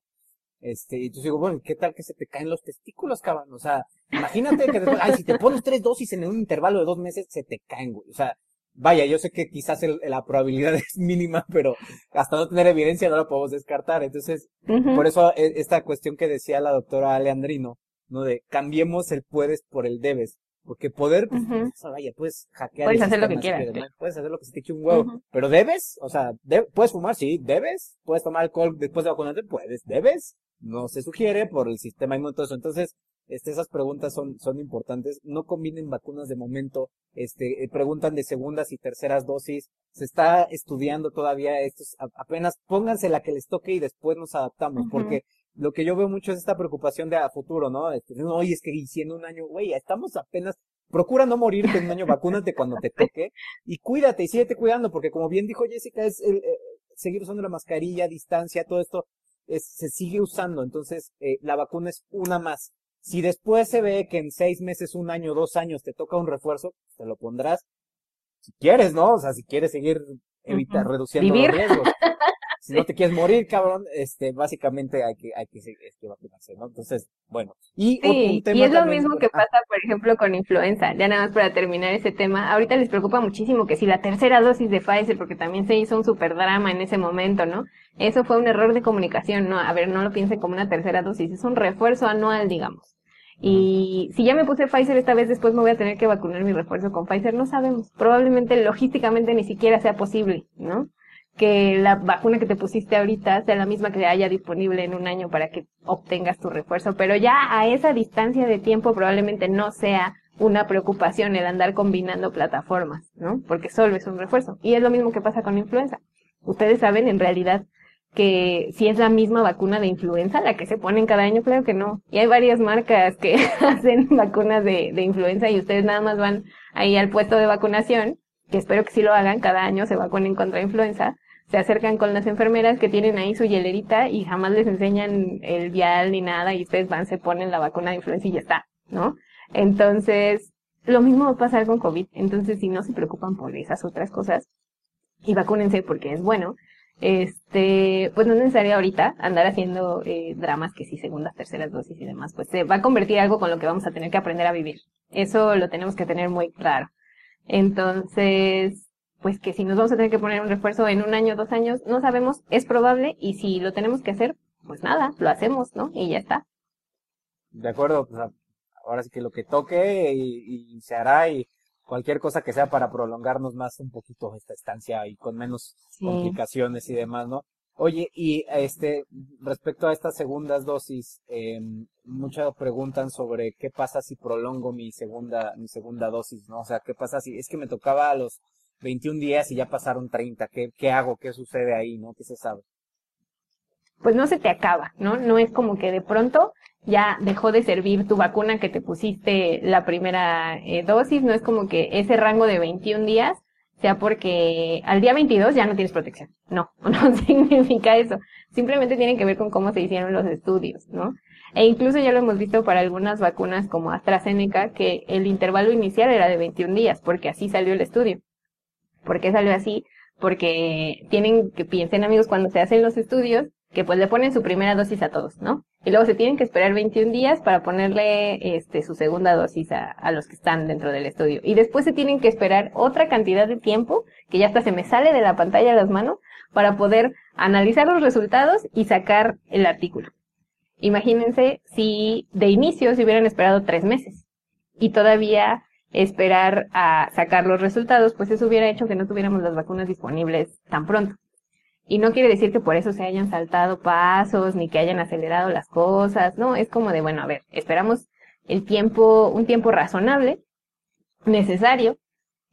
Este, y entonces digo, bueno, ¿qué tal que se te caen los testículos, cabrón? O sea, imagínate que después, ay, si te pones tres dosis en un intervalo de dos meses, se te caen, güey. O sea, vaya, yo sé que quizás la probabilidad es mínima, pero hasta no tener evidencia no lo podemos descartar. Entonces, por eso e, esta cuestión que decía la doctora Aleandrino, ¿no? De cambiemos el puedes por el debes. Porque poder, pues, vaya, puedes hackear. Puedes hacer lo que quieras. Puedes hacer lo que se te eche un huevo. Pero debes, o sea, puedes fumar, sí, debes. Puedes tomar alcohol después de vacunarte, puedes, debes. No se sugiere por el sistema inmunitario. Entonces, este, esas preguntas son, son importantes. No combinen vacunas de momento. Este, eh, preguntan de segundas y terceras dosis. Se está estudiando todavía esto. Apenas pónganse la que les toque y después nos adaptamos. Porque lo que yo veo mucho es esta preocupación de a futuro, ¿no? Este, no, es que si en un año, güey, estamos apenas, procura no morirte en un año, vacúnate cuando te toque y cuídate y síguete cuidando, porque como bien dijo Jessica, es el, eh, seguir usando la mascarilla, distancia, todo esto, es, se sigue usando, entonces eh, la vacuna es una más. Si después se ve que en seis meses, un año, dos años te toca un refuerzo, te lo pondrás si quieres, ¿no? O sea, si quieres seguir evitar, reduciendo los riesgos. Si no te quieres morir, cabrón, este, básicamente hay que, hay que, este, vacunarse, ¿no? Entonces, bueno. Y, sí, y es lo mismo que pasa, por ejemplo, con influenza. Ya nada más para terminar ese tema, ahorita les preocupa muchísimo que si la tercera dosis de Pfizer, porque también se hizo un super drama en ese momento, ¿no? Eso fue un error de comunicación, ¿no? A ver, no lo piensen como una tercera dosis, es un refuerzo anual, digamos. Y si ya me puse Pfizer esta vez, después me voy a tener que vacunar mi refuerzo con Pfizer. No sabemos. Probablemente logísticamente ni siquiera sea posible, ¿no? Que la vacuna que te pusiste ahorita sea la misma que haya disponible en un año para que obtengas tu refuerzo. Pero ya a esa distancia de tiempo probablemente no sea una preocupación el andar combinando plataformas, ¿no? Porque solo es un refuerzo. Y es lo mismo que pasa con la influenza. Ustedes saben en realidad que si es la misma vacuna de influenza la que se ponen cada año, claro que no. Y hay varias marcas que hacen vacunas de, de influenza y ustedes nada más van ahí al puesto de vacunación, que espero que sí lo hagan, cada año se vacunen contra influenza, se acercan con las enfermeras que tienen ahí su hielerita y jamás les enseñan el vial ni nada y ustedes van, se ponen la vacuna de influenza y ya está, ¿no? Entonces, lo mismo va a pasar con COVID. Entonces, si no se preocupan por esas otras cosas y vacúnense porque es bueno, este, pues no es necesario ahorita andar haciendo eh, dramas que sí, segundas, terceras dosis y demás, pues se va a convertir algo con lo que vamos a tener que aprender a vivir. Eso lo tenemos que tener muy claro. Entonces, pues que si nos vamos a tener que poner un refuerzo en un año, dos años, no sabemos, es probable, y si lo tenemos que hacer, pues nada, lo hacemos, ¿no? Y ya está. De acuerdo, pues ahora sí que lo que toque y, y se hará y cualquier cosa que sea para prolongarnos más un poquito esta estancia y con menos complicaciones y demás, ¿no? Oye, y este, respecto a estas segundas dosis, eh, muchas preguntan sobre qué pasa si prolongo mi segunda, mi segunda dosis, ¿no? O sea, qué pasa si, es que me tocaba a los 21 días y ya pasaron 30, ¿qué, qué hago? ¿Qué sucede ahí, no? ¿Qué se sabe? Pues no se te acaba, ¿no? No es como que de pronto ya dejó de servir tu vacuna que te pusiste la primera eh, dosis, no es como que ese rango de 21 días sea porque al día 22 ya no tienes protección. No, no significa eso. Simplemente tiene que ver con cómo se hicieron los estudios, ¿no? E incluso ya lo hemos visto para algunas vacunas como AstraZeneca, que el intervalo inicial era de 21 días, porque así salió el estudio. ¿Por qué salió así? Porque tienen que piensen amigos cuando se hacen los estudios, que pues le ponen su primera dosis a todos, ¿no? Y luego se tienen que esperar 21 días para ponerle este, su segunda dosis a, a, los que están dentro del estudio. Y después se tienen que esperar otra cantidad de tiempo, que ya hasta se me sale de la pantalla a las manos, para poder analizar los resultados y sacar el artículo. Imagínense si de inicio se hubieran esperado tres meses y todavía esperar a sacar los resultados, pues eso hubiera hecho que no tuviéramos las vacunas disponibles tan pronto. Y no quiere decir que por eso se hayan saltado pasos ni que hayan acelerado las cosas, no, es como de, bueno, a ver, esperamos el tiempo, un tiempo razonable, necesario,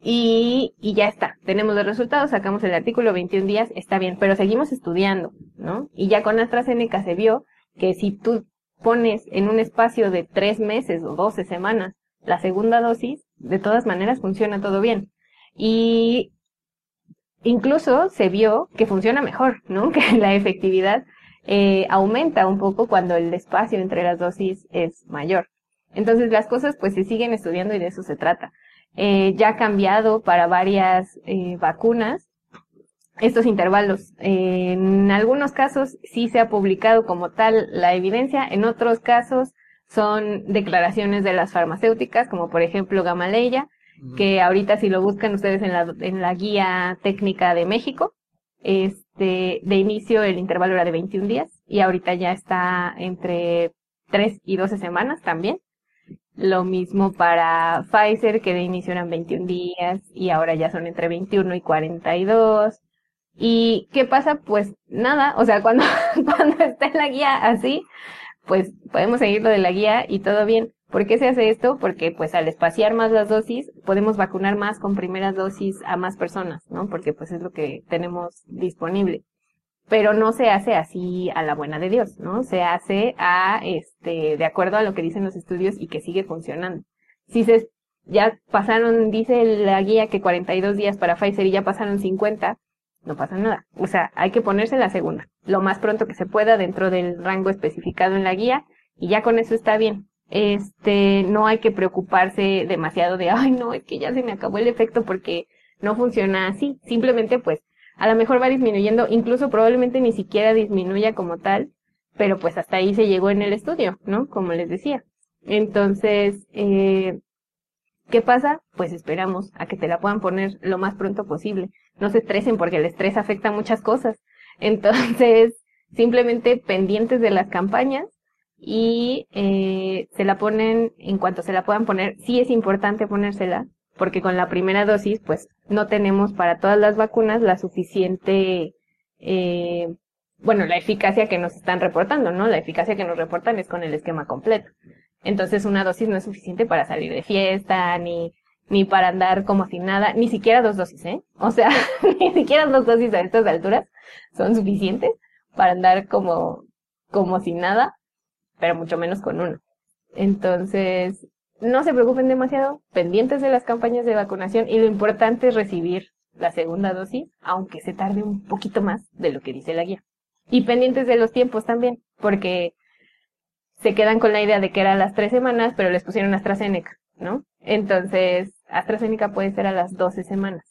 y, y ya está. Tenemos los resultados, sacamos el artículo 21 días, está bien, pero seguimos estudiando, ¿no? Y ya con AstraZeneca se vio que si tú pones en un espacio de tres meses o doce semanas la segunda dosis, de todas maneras funciona todo bien. Y incluso se vio que funciona mejor, ¿no? Que la efectividad eh, aumenta un poco cuando el espacio entre las dosis es mayor. Entonces las cosas pues se siguen estudiando y de eso se trata. Eh, ya ha cambiado para varias eh, vacunas estos intervalos. en algunos casos sí se ha publicado como tal la evidencia, en otros casos son declaraciones de las farmacéuticas, como por ejemplo Gamaleya, que ahorita si lo buscan ustedes en la, en la guía técnica de México, este, de inicio el intervalo era de 21 días y ahorita ya está entre 3 y 12 semanas también. Lo mismo para Pfizer, que de inicio eran 21 días y ahora ya son entre 21 y 42. ¿Y qué pasa? Pues nada, o sea, cuando, cuando está en la guía así, pues podemos seguir lo de la guía y todo bien. ¿Por qué se hace esto? Porque pues al espaciar más las dosis, podemos vacunar más con primeras dosis a más personas, ¿no? Porque pues es lo que tenemos disponible. Pero no se hace así a la buena de Dios, ¿no? Se hace a, este, de acuerdo a lo que dicen los estudios y que sigue funcionando. Si se, ya pasaron, dice la guía que 42 días para Pfizer y ya pasaron 50, no pasa nada. O sea, hay que ponerse la segunda, lo más pronto que se pueda dentro del rango especificado en la guía y ya con eso está bien. Este, no hay que preocuparse demasiado de, ay, no, es que ya se me acabó el efecto porque no funciona así. Simplemente, pues, a lo mejor va disminuyendo, incluso probablemente ni siquiera disminuya como tal, pero pues hasta ahí se llegó en el estudio, ¿no? Como les decía. Entonces, eh, ¿qué pasa? Pues esperamos a que te la puedan poner lo más pronto posible no se estresen porque el estrés afecta muchas cosas. Entonces, simplemente pendientes de las campañas y eh, se la ponen en cuanto se la puedan poner. Sí es importante ponérsela porque con la primera dosis, pues no tenemos para todas las vacunas la suficiente, eh, bueno, la eficacia que nos están reportando, ¿no? La eficacia que nos reportan es con el esquema completo. Entonces una dosis no es suficiente para salir de fiesta, ni ni para andar como sin nada, ni siquiera dos dosis, ¿eh? O sea, ni siquiera dos dosis a estas alturas son suficientes para andar como, como sin nada, pero mucho menos con uno. Entonces, no se preocupen demasiado, pendientes de las campañas de vacunación y lo importante es recibir la segunda dosis, aunque se tarde un poquito más de lo que dice la guía. Y pendientes de los tiempos también, porque se quedan con la idea de que era las tres semanas, pero les pusieron AstraZeneca, ¿no? Entonces, AstraZeneca puede ser a las 12 semanas.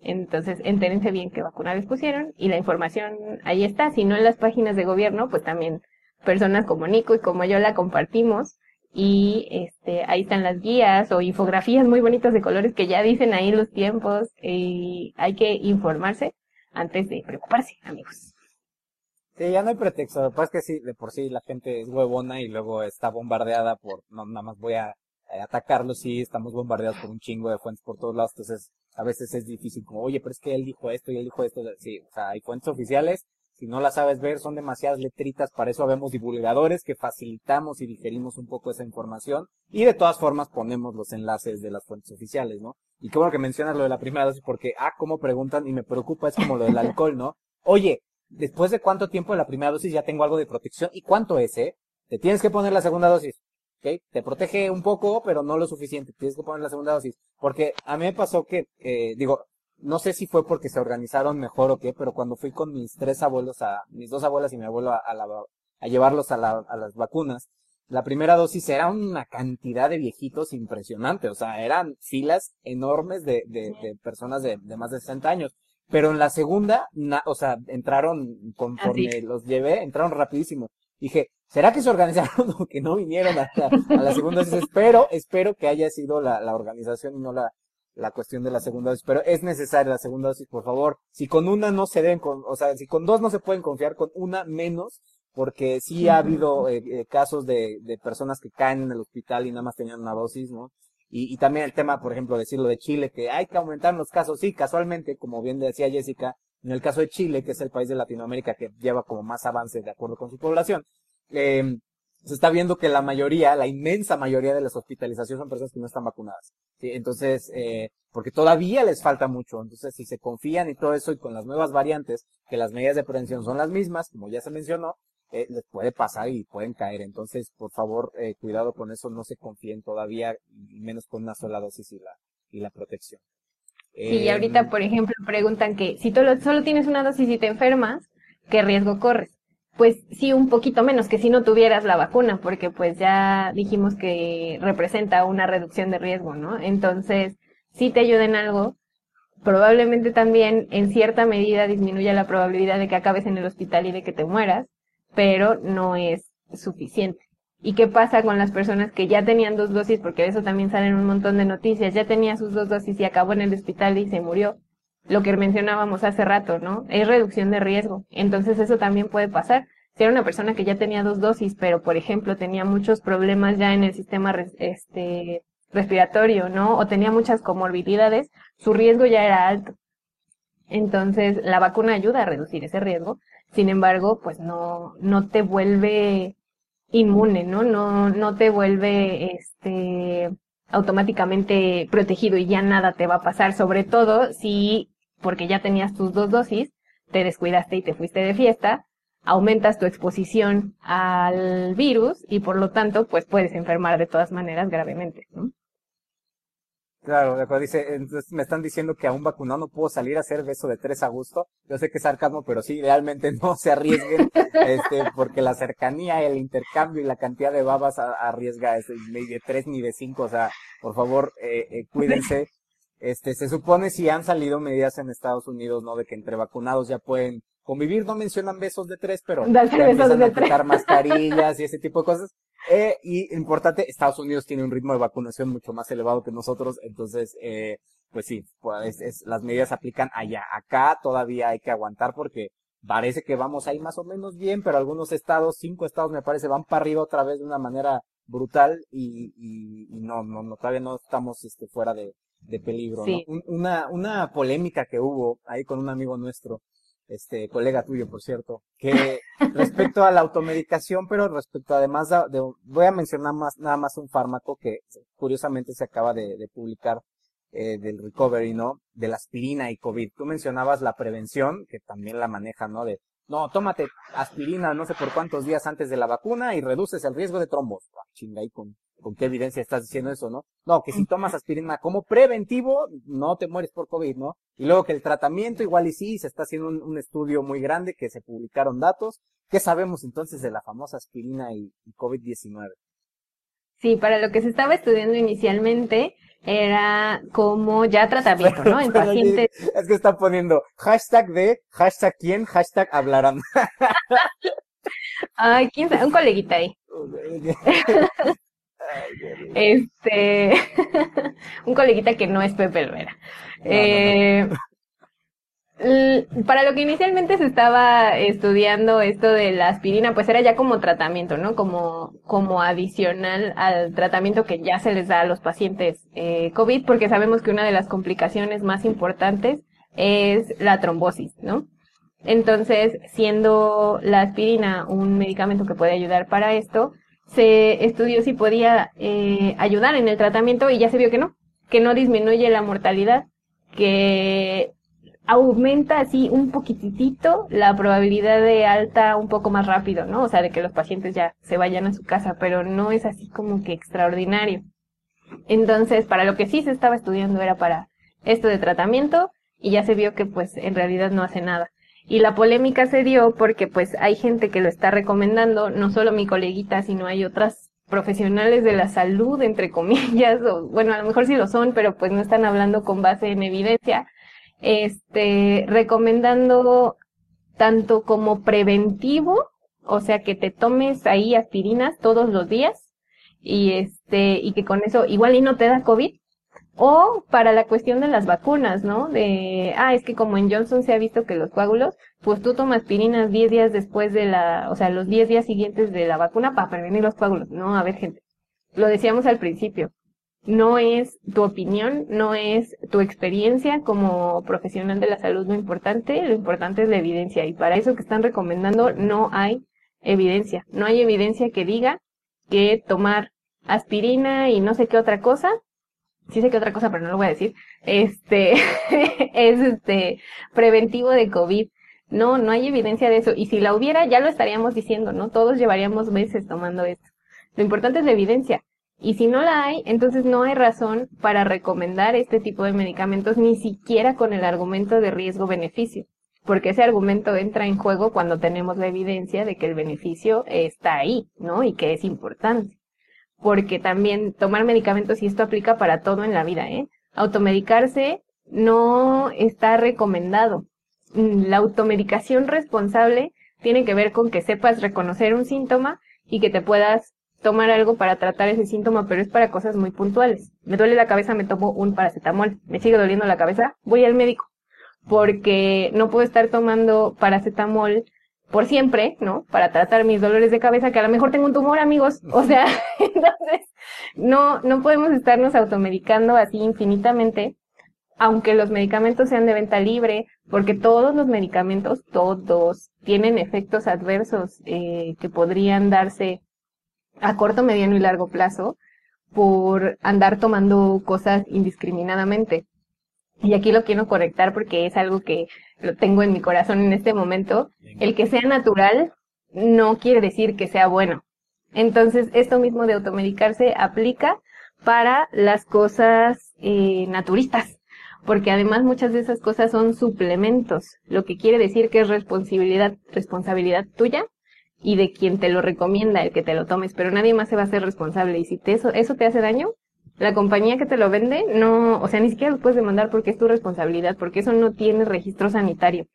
Entonces, entérense bien qué vacuna les pusieron y la información ahí está. Si no en las páginas de gobierno, pues también personas como Nico y como yo la compartimos y este ahí están las guías o infografías muy bonitas de colores que ya dicen ahí los tiempos y hay que informarse antes de preocuparse, amigos. Sí, ya no hay pretexto. Lo que pasa es que sí, de por sí la gente es huevona y luego está bombardeada por, no, nada más voy a atacarlo, sí, estamos bombardeados por un chingo de fuentes por todos lados, entonces a veces es difícil como, oye, pero es que él dijo esto y él dijo esto, sí, o sea, hay fuentes oficiales, si no las sabes ver, son demasiadas letritas, para eso habemos divulgadores que facilitamos y digerimos un poco esa información, y de todas formas ponemos los enlaces de las fuentes oficiales, ¿no? Y qué bueno que mencionas lo de la primera dosis, porque, ah, como preguntan, y me preocupa, es como lo del alcohol, ¿no? Oye, después de cuánto tiempo de la primera dosis ya tengo algo de protección, ¿y cuánto es, eh? Te tienes que poner la segunda dosis. ¿Ok? Te protege un poco, pero no lo suficiente. Tienes que poner la segunda dosis. Porque a mí me pasó que, eh, digo, no sé si fue porque se organizaron mejor o qué, pero cuando fui con mis tres abuelos, a mis dos abuelas y mi abuelo a, la, a llevarlos a, la, a las vacunas, la primera dosis era una cantidad de viejitos impresionante, o sea, eran filas enormes de, de, de personas de, de, más de 60 años. Pero en la segunda, o sea, entraron conforme los llevé, entraron rapidísimo. Dije, ¿será que se organizaron o que no vinieron a la, segunda dosis? Espero, espero que haya sido la, la organización y no la, la cuestión de la segunda dosis, pero es necesaria la segunda dosis, por favor. Si con una no se deben, con, o sea, si con dos no se pueden confiar, con una menos, porque sí ha habido eh, eh, casos de, de personas que caen en el hospital y nada más tenían una dosis, ¿no? Y, y también el tema, por ejemplo, decirlo de Chile, que hay que aumentar los casos. Sí, casualmente, como bien decía Jessica, en el caso de Chile, que es el país de Latinoamérica que lleva como más avance de acuerdo con su población, eh, se está viendo que la mayoría, la inmensa mayoría de las hospitalizaciones son personas que no están vacunadas. ¿sí? Entonces, eh, porque todavía les falta mucho. Entonces, si se confían y todo eso y con las nuevas variantes, que las medidas de prevención son las mismas, como ya se mencionó, eh, les puede pasar y pueden caer. Entonces, por favor, eh, cuidado con eso, no se confíen todavía, menos con una sola dosis y la, y la protección. Sí, y ahorita, Em, por ejemplo, preguntan que si solo tienes una dosis y te enfermas, ¿qué riesgo corres? Pues sí, un poquito menos que si no tuvieras la vacuna, porque pues ya dijimos que representa una reducción de riesgo, ¿no? Entonces, si te ayuda en algo, probablemente también en cierta medida disminuya la probabilidad de que acabes en el hospital y de que te mueras, pero no es suficiente. ¿Y qué pasa con las personas que ya tenían dos dosis? Porque de eso también salen un montón de noticias. Ya tenía sus dos dosis y acabó en el hospital y se murió. Lo que mencionábamos hace rato, ¿no? Es reducción de riesgo. Entonces eso también puede pasar. Si era una persona que ya tenía dos dosis, pero por ejemplo tenía muchos problemas ya en el sistema este, respiratorio, ¿no? O tenía muchas comorbilidades, su riesgo ya era alto. Entonces la vacuna ayuda a reducir ese riesgo. Sin embargo, pues no, no te vuelve inmune, ¿no? No, no te vuelve, este, automáticamente protegido y ya nada te va a pasar, sobre todo si, porque ya tenías tus dos dosis, te descuidaste y te fuiste de fiesta, aumentas tu exposición al virus y por lo tanto, pues puedes enfermar de todas maneras gravemente, ¿no? Claro, acuerdo. Dice, entonces me están diciendo que a un vacunado no puedo salir a hacer beso de 3 a gusto. Yo sé que es sarcasmo, pero sí, realmente no se arriesguen, este, porque la cercanía, el intercambio y la cantidad de babas arriesga ese, ni de 3 ni de 5. O sea, por favor, eh, eh, cuídense. Este, se supone si han salido medidas en Estados Unidos, ¿no? De que entre vacunados ya pueden convivir, no mencionan besos de tres, pero ya empiezan de a quitar mascarillas y ese tipo de cosas. Eh, y importante, Estados Unidos tiene un ritmo de vacunación mucho más elevado que nosotros, entonces, eh, pues sí, pues es- las medidas se aplican allá. Acá todavía hay que aguantar porque parece que vamos ahí más o menos bien, pero algunos estados, cinco estados me parece, van para arriba otra vez de una manera brutal y, y, y no, no, no, todavía no estamos este, fuera de, de peligro, Sí. ¿no? Un- una, una polémica que hubo ahí con un amigo nuestro, este, colega tuyo, por cierto, que respecto a la automedicación, pero respecto además de, de- voy a mencionar más, nada más un fármaco que curiosamente se acaba de, de publicar, eh, del recovery, ¿no? De la aspirina y COVID. Tú mencionabas la prevención, que también la maneja, ¿no? De, no, tómate aspirina no sé por cuántos días antes de la vacuna y reduces el riesgo de trombos. Ah, chinga, ¿y con, con qué evidencia estás diciendo eso, no? No, que si tomas aspirina como preventivo, no te mueres por COVID, ¿no? Y luego que el tratamiento igual y sí, se está haciendo un, un estudio muy grande que se publicaron datos. ¿Qué sabemos entonces de la famosa aspirina y, y COVID-19? Sí, para lo que se estaba estudiando inicialmente era como ya tratamiento, ¿no? En pacientes Es que están poniendo hashtag de, hashtag quién, hashtag hablarán. Ay, quién sabe, un coleguita ahí. Este, un coleguita que no es Pepe no, Eh, para lo que inicialmente se estaba estudiando esto de la aspirina, pues era ya como tratamiento, ¿no? Como, como adicional al tratamiento que ya se les da a los pacientes eh, COVID, porque sabemos que una de las complicaciones más importantes es la trombosis, ¿no? Entonces, siendo la aspirina un medicamento que puede ayudar para esto, se estudió si podía eh, ayudar en el tratamiento y ya se vio que no, que no disminuye la mortalidad, que aumenta así un poquitito la probabilidad de alta un poco más rápido, ¿no? O sea, de que los pacientes ya se vayan a su casa, pero no es así como que extraordinario. Entonces, para lo que sí se estaba estudiando era para esto de tratamiento y ya se vio que pues en realidad no hace nada. Y la polémica se dio porque pues hay gente que lo está recomendando, no solo mi coleguita, sino hay otras profesionales de la salud, entre comillas, o bueno, a lo mejor sí lo son, pero pues no están hablando con base en evidencia, este, recomendando tanto como preventivo, o sea, que te tomes ahí aspirinas todos los días y este, y que con eso igual y no te da COVID, o para la cuestión de las vacunas, ¿no? De, ah, es que como en Johnson se ha visto que los coágulos, pues tú tomas aspirinas 10 días después de la, o sea, los 10 días siguientes de la vacuna para prevenir los coágulos. No, a ver, gente. Lo decíamos al principio. no es tu opinión, no es tu experiencia como profesional de la salud lo importante, lo importante es la evidencia y para eso que están recomendando no hay evidencia, no hay evidencia que diga que tomar aspirina y no sé qué otra cosa, sí sé qué otra cosa pero no lo voy a decir, este es este preventivo de COVID. No, no hay evidencia de eso y si la hubiera ya lo estaríamos diciendo, ¿no? Todos llevaríamos meses tomando esto. Lo importante es la evidencia. Y si no la hay, entonces no hay razón para recomendar este tipo de medicamentos ni siquiera con el argumento de riesgo-beneficio, porque ese argumento entra en juego cuando tenemos la evidencia de que el beneficio está ahí, ¿no? Y que es importante. Porque también tomar medicamentos, y esto aplica para todo en la vida, ¿eh? Automedicarse no está recomendado. La automedicación responsable tiene que ver con que sepas reconocer un síntoma y que te puedas tomar algo para tratar ese síntoma, pero es para cosas muy puntuales. Me duele la cabeza, me tomo un paracetamol. Me sigue doliendo la cabeza, voy al médico. Porque no puedo estar tomando paracetamol por siempre, ¿no? Para tratar mis dolores de cabeza, que a lo mejor tengo un tumor, amigos. O sea, entonces, no, no podemos estarnos automedicando así infinitamente, aunque los medicamentos sean de venta libre, porque todos los medicamentos, todos, tienen efectos adversos eh, que podrían darse a corto, mediano y largo plazo por andar tomando cosas indiscriminadamente. Y aquí lo quiero conectar porque es algo que lo tengo en mi corazón en este momento. El que sea natural no quiere decir que sea bueno. Entonces, esto mismo de automedicarse aplica para las cosas eh, naturistas, porque además muchas de esas cosas son suplementos, lo que quiere decir que es responsabilidad, responsabilidad tuya y de quien te lo recomienda, el que te lo tomes, pero nadie más se va a hacer responsable. Y si te, eso, eso te hace daño, la compañía que te lo vende, no, o sea, ni siquiera lo puedes demandar porque es tu responsabilidad, porque eso no tiene registro sanitario.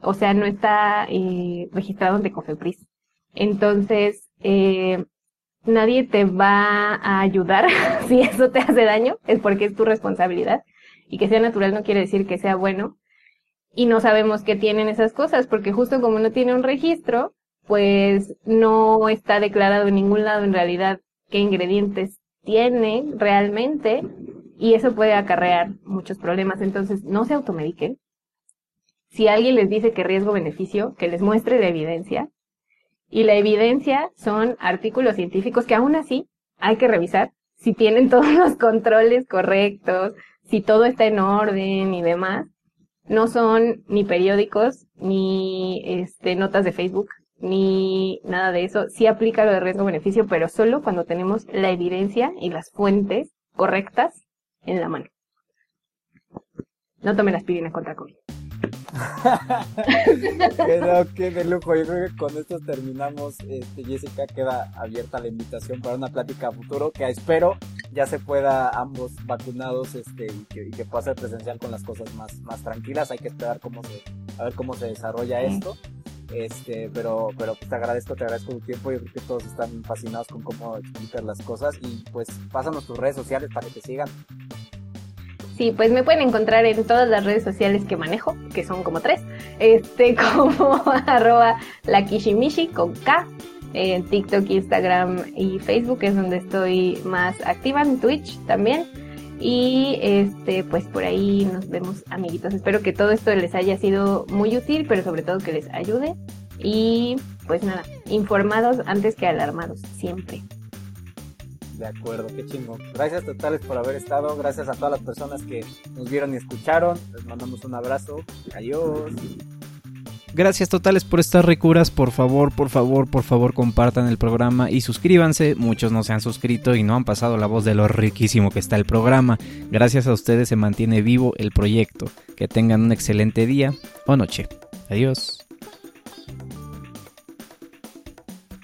O sea, no está eh, registrado ante Cofepris. Entonces, eh, nadie te va a ayudar si eso te hace daño, es porque es tu responsabilidad. Y que sea natural no quiere decir que sea bueno. Y no sabemos qué tienen esas cosas, porque justo como no tiene un registro, pues no está declarado en ningún lado en realidad qué ingredientes tiene realmente y eso puede acarrear muchos problemas. Entonces, no se automediquen. Si alguien les dice que riesgo-beneficio, que les muestre la evidencia. Y la evidencia son artículos científicos que aún así hay que revisar si tienen todos los controles correctos, si todo está en orden y demás. No son ni periódicos ni este notas de Facebook, ni nada de eso. Sí aplica lo de riesgo-beneficio, pero solo cuando tenemos la evidencia y las fuentes correctas en la mano. No tomen aspirina contra COVID. qué de lujo. Yo creo que con esto terminamos. Este, Jessica, queda abierta la invitación para una plática a futuro que espero ya se pueda ambos vacunados este, y, que, y que pueda ser presencial con las cosas más, más tranquilas. Hay que esperar cómo se, a ver cómo se desarrolla esto. Este, pero, pero pues te agradezco, te agradezco tu tiempo. Yo creo que todos están fascinados con cómo explicas las cosas. Y pues pásanos tus redes sociales para que te sigan. Sí, pues me pueden encontrar en todas las redes sociales que manejo, que son como tres, este, como arroba la Kishimishi con K, en TikTok, Instagram y Facebook es donde estoy más activa, en Twitch también. Y este, pues por ahí nos vemos, amiguitos. Espero que todo esto les haya sido muy útil, pero sobre todo que les ayude. Y pues nada, informados antes que alarmados, siempre. De acuerdo, qué chingo. Gracias totales por haber estado. Gracias a todas las personas que nos vieron y escucharon. Les mandamos un abrazo. Adiós. Gracias totales por estas recuras. Por favor, por favor, por favor, compartan el programa y suscríbanse. Muchos no se han suscrito y no han pasado la voz de lo riquísimo que está el programa. Gracias a ustedes se mantiene vivo el proyecto. Que tengan un excelente día o noche. Adiós.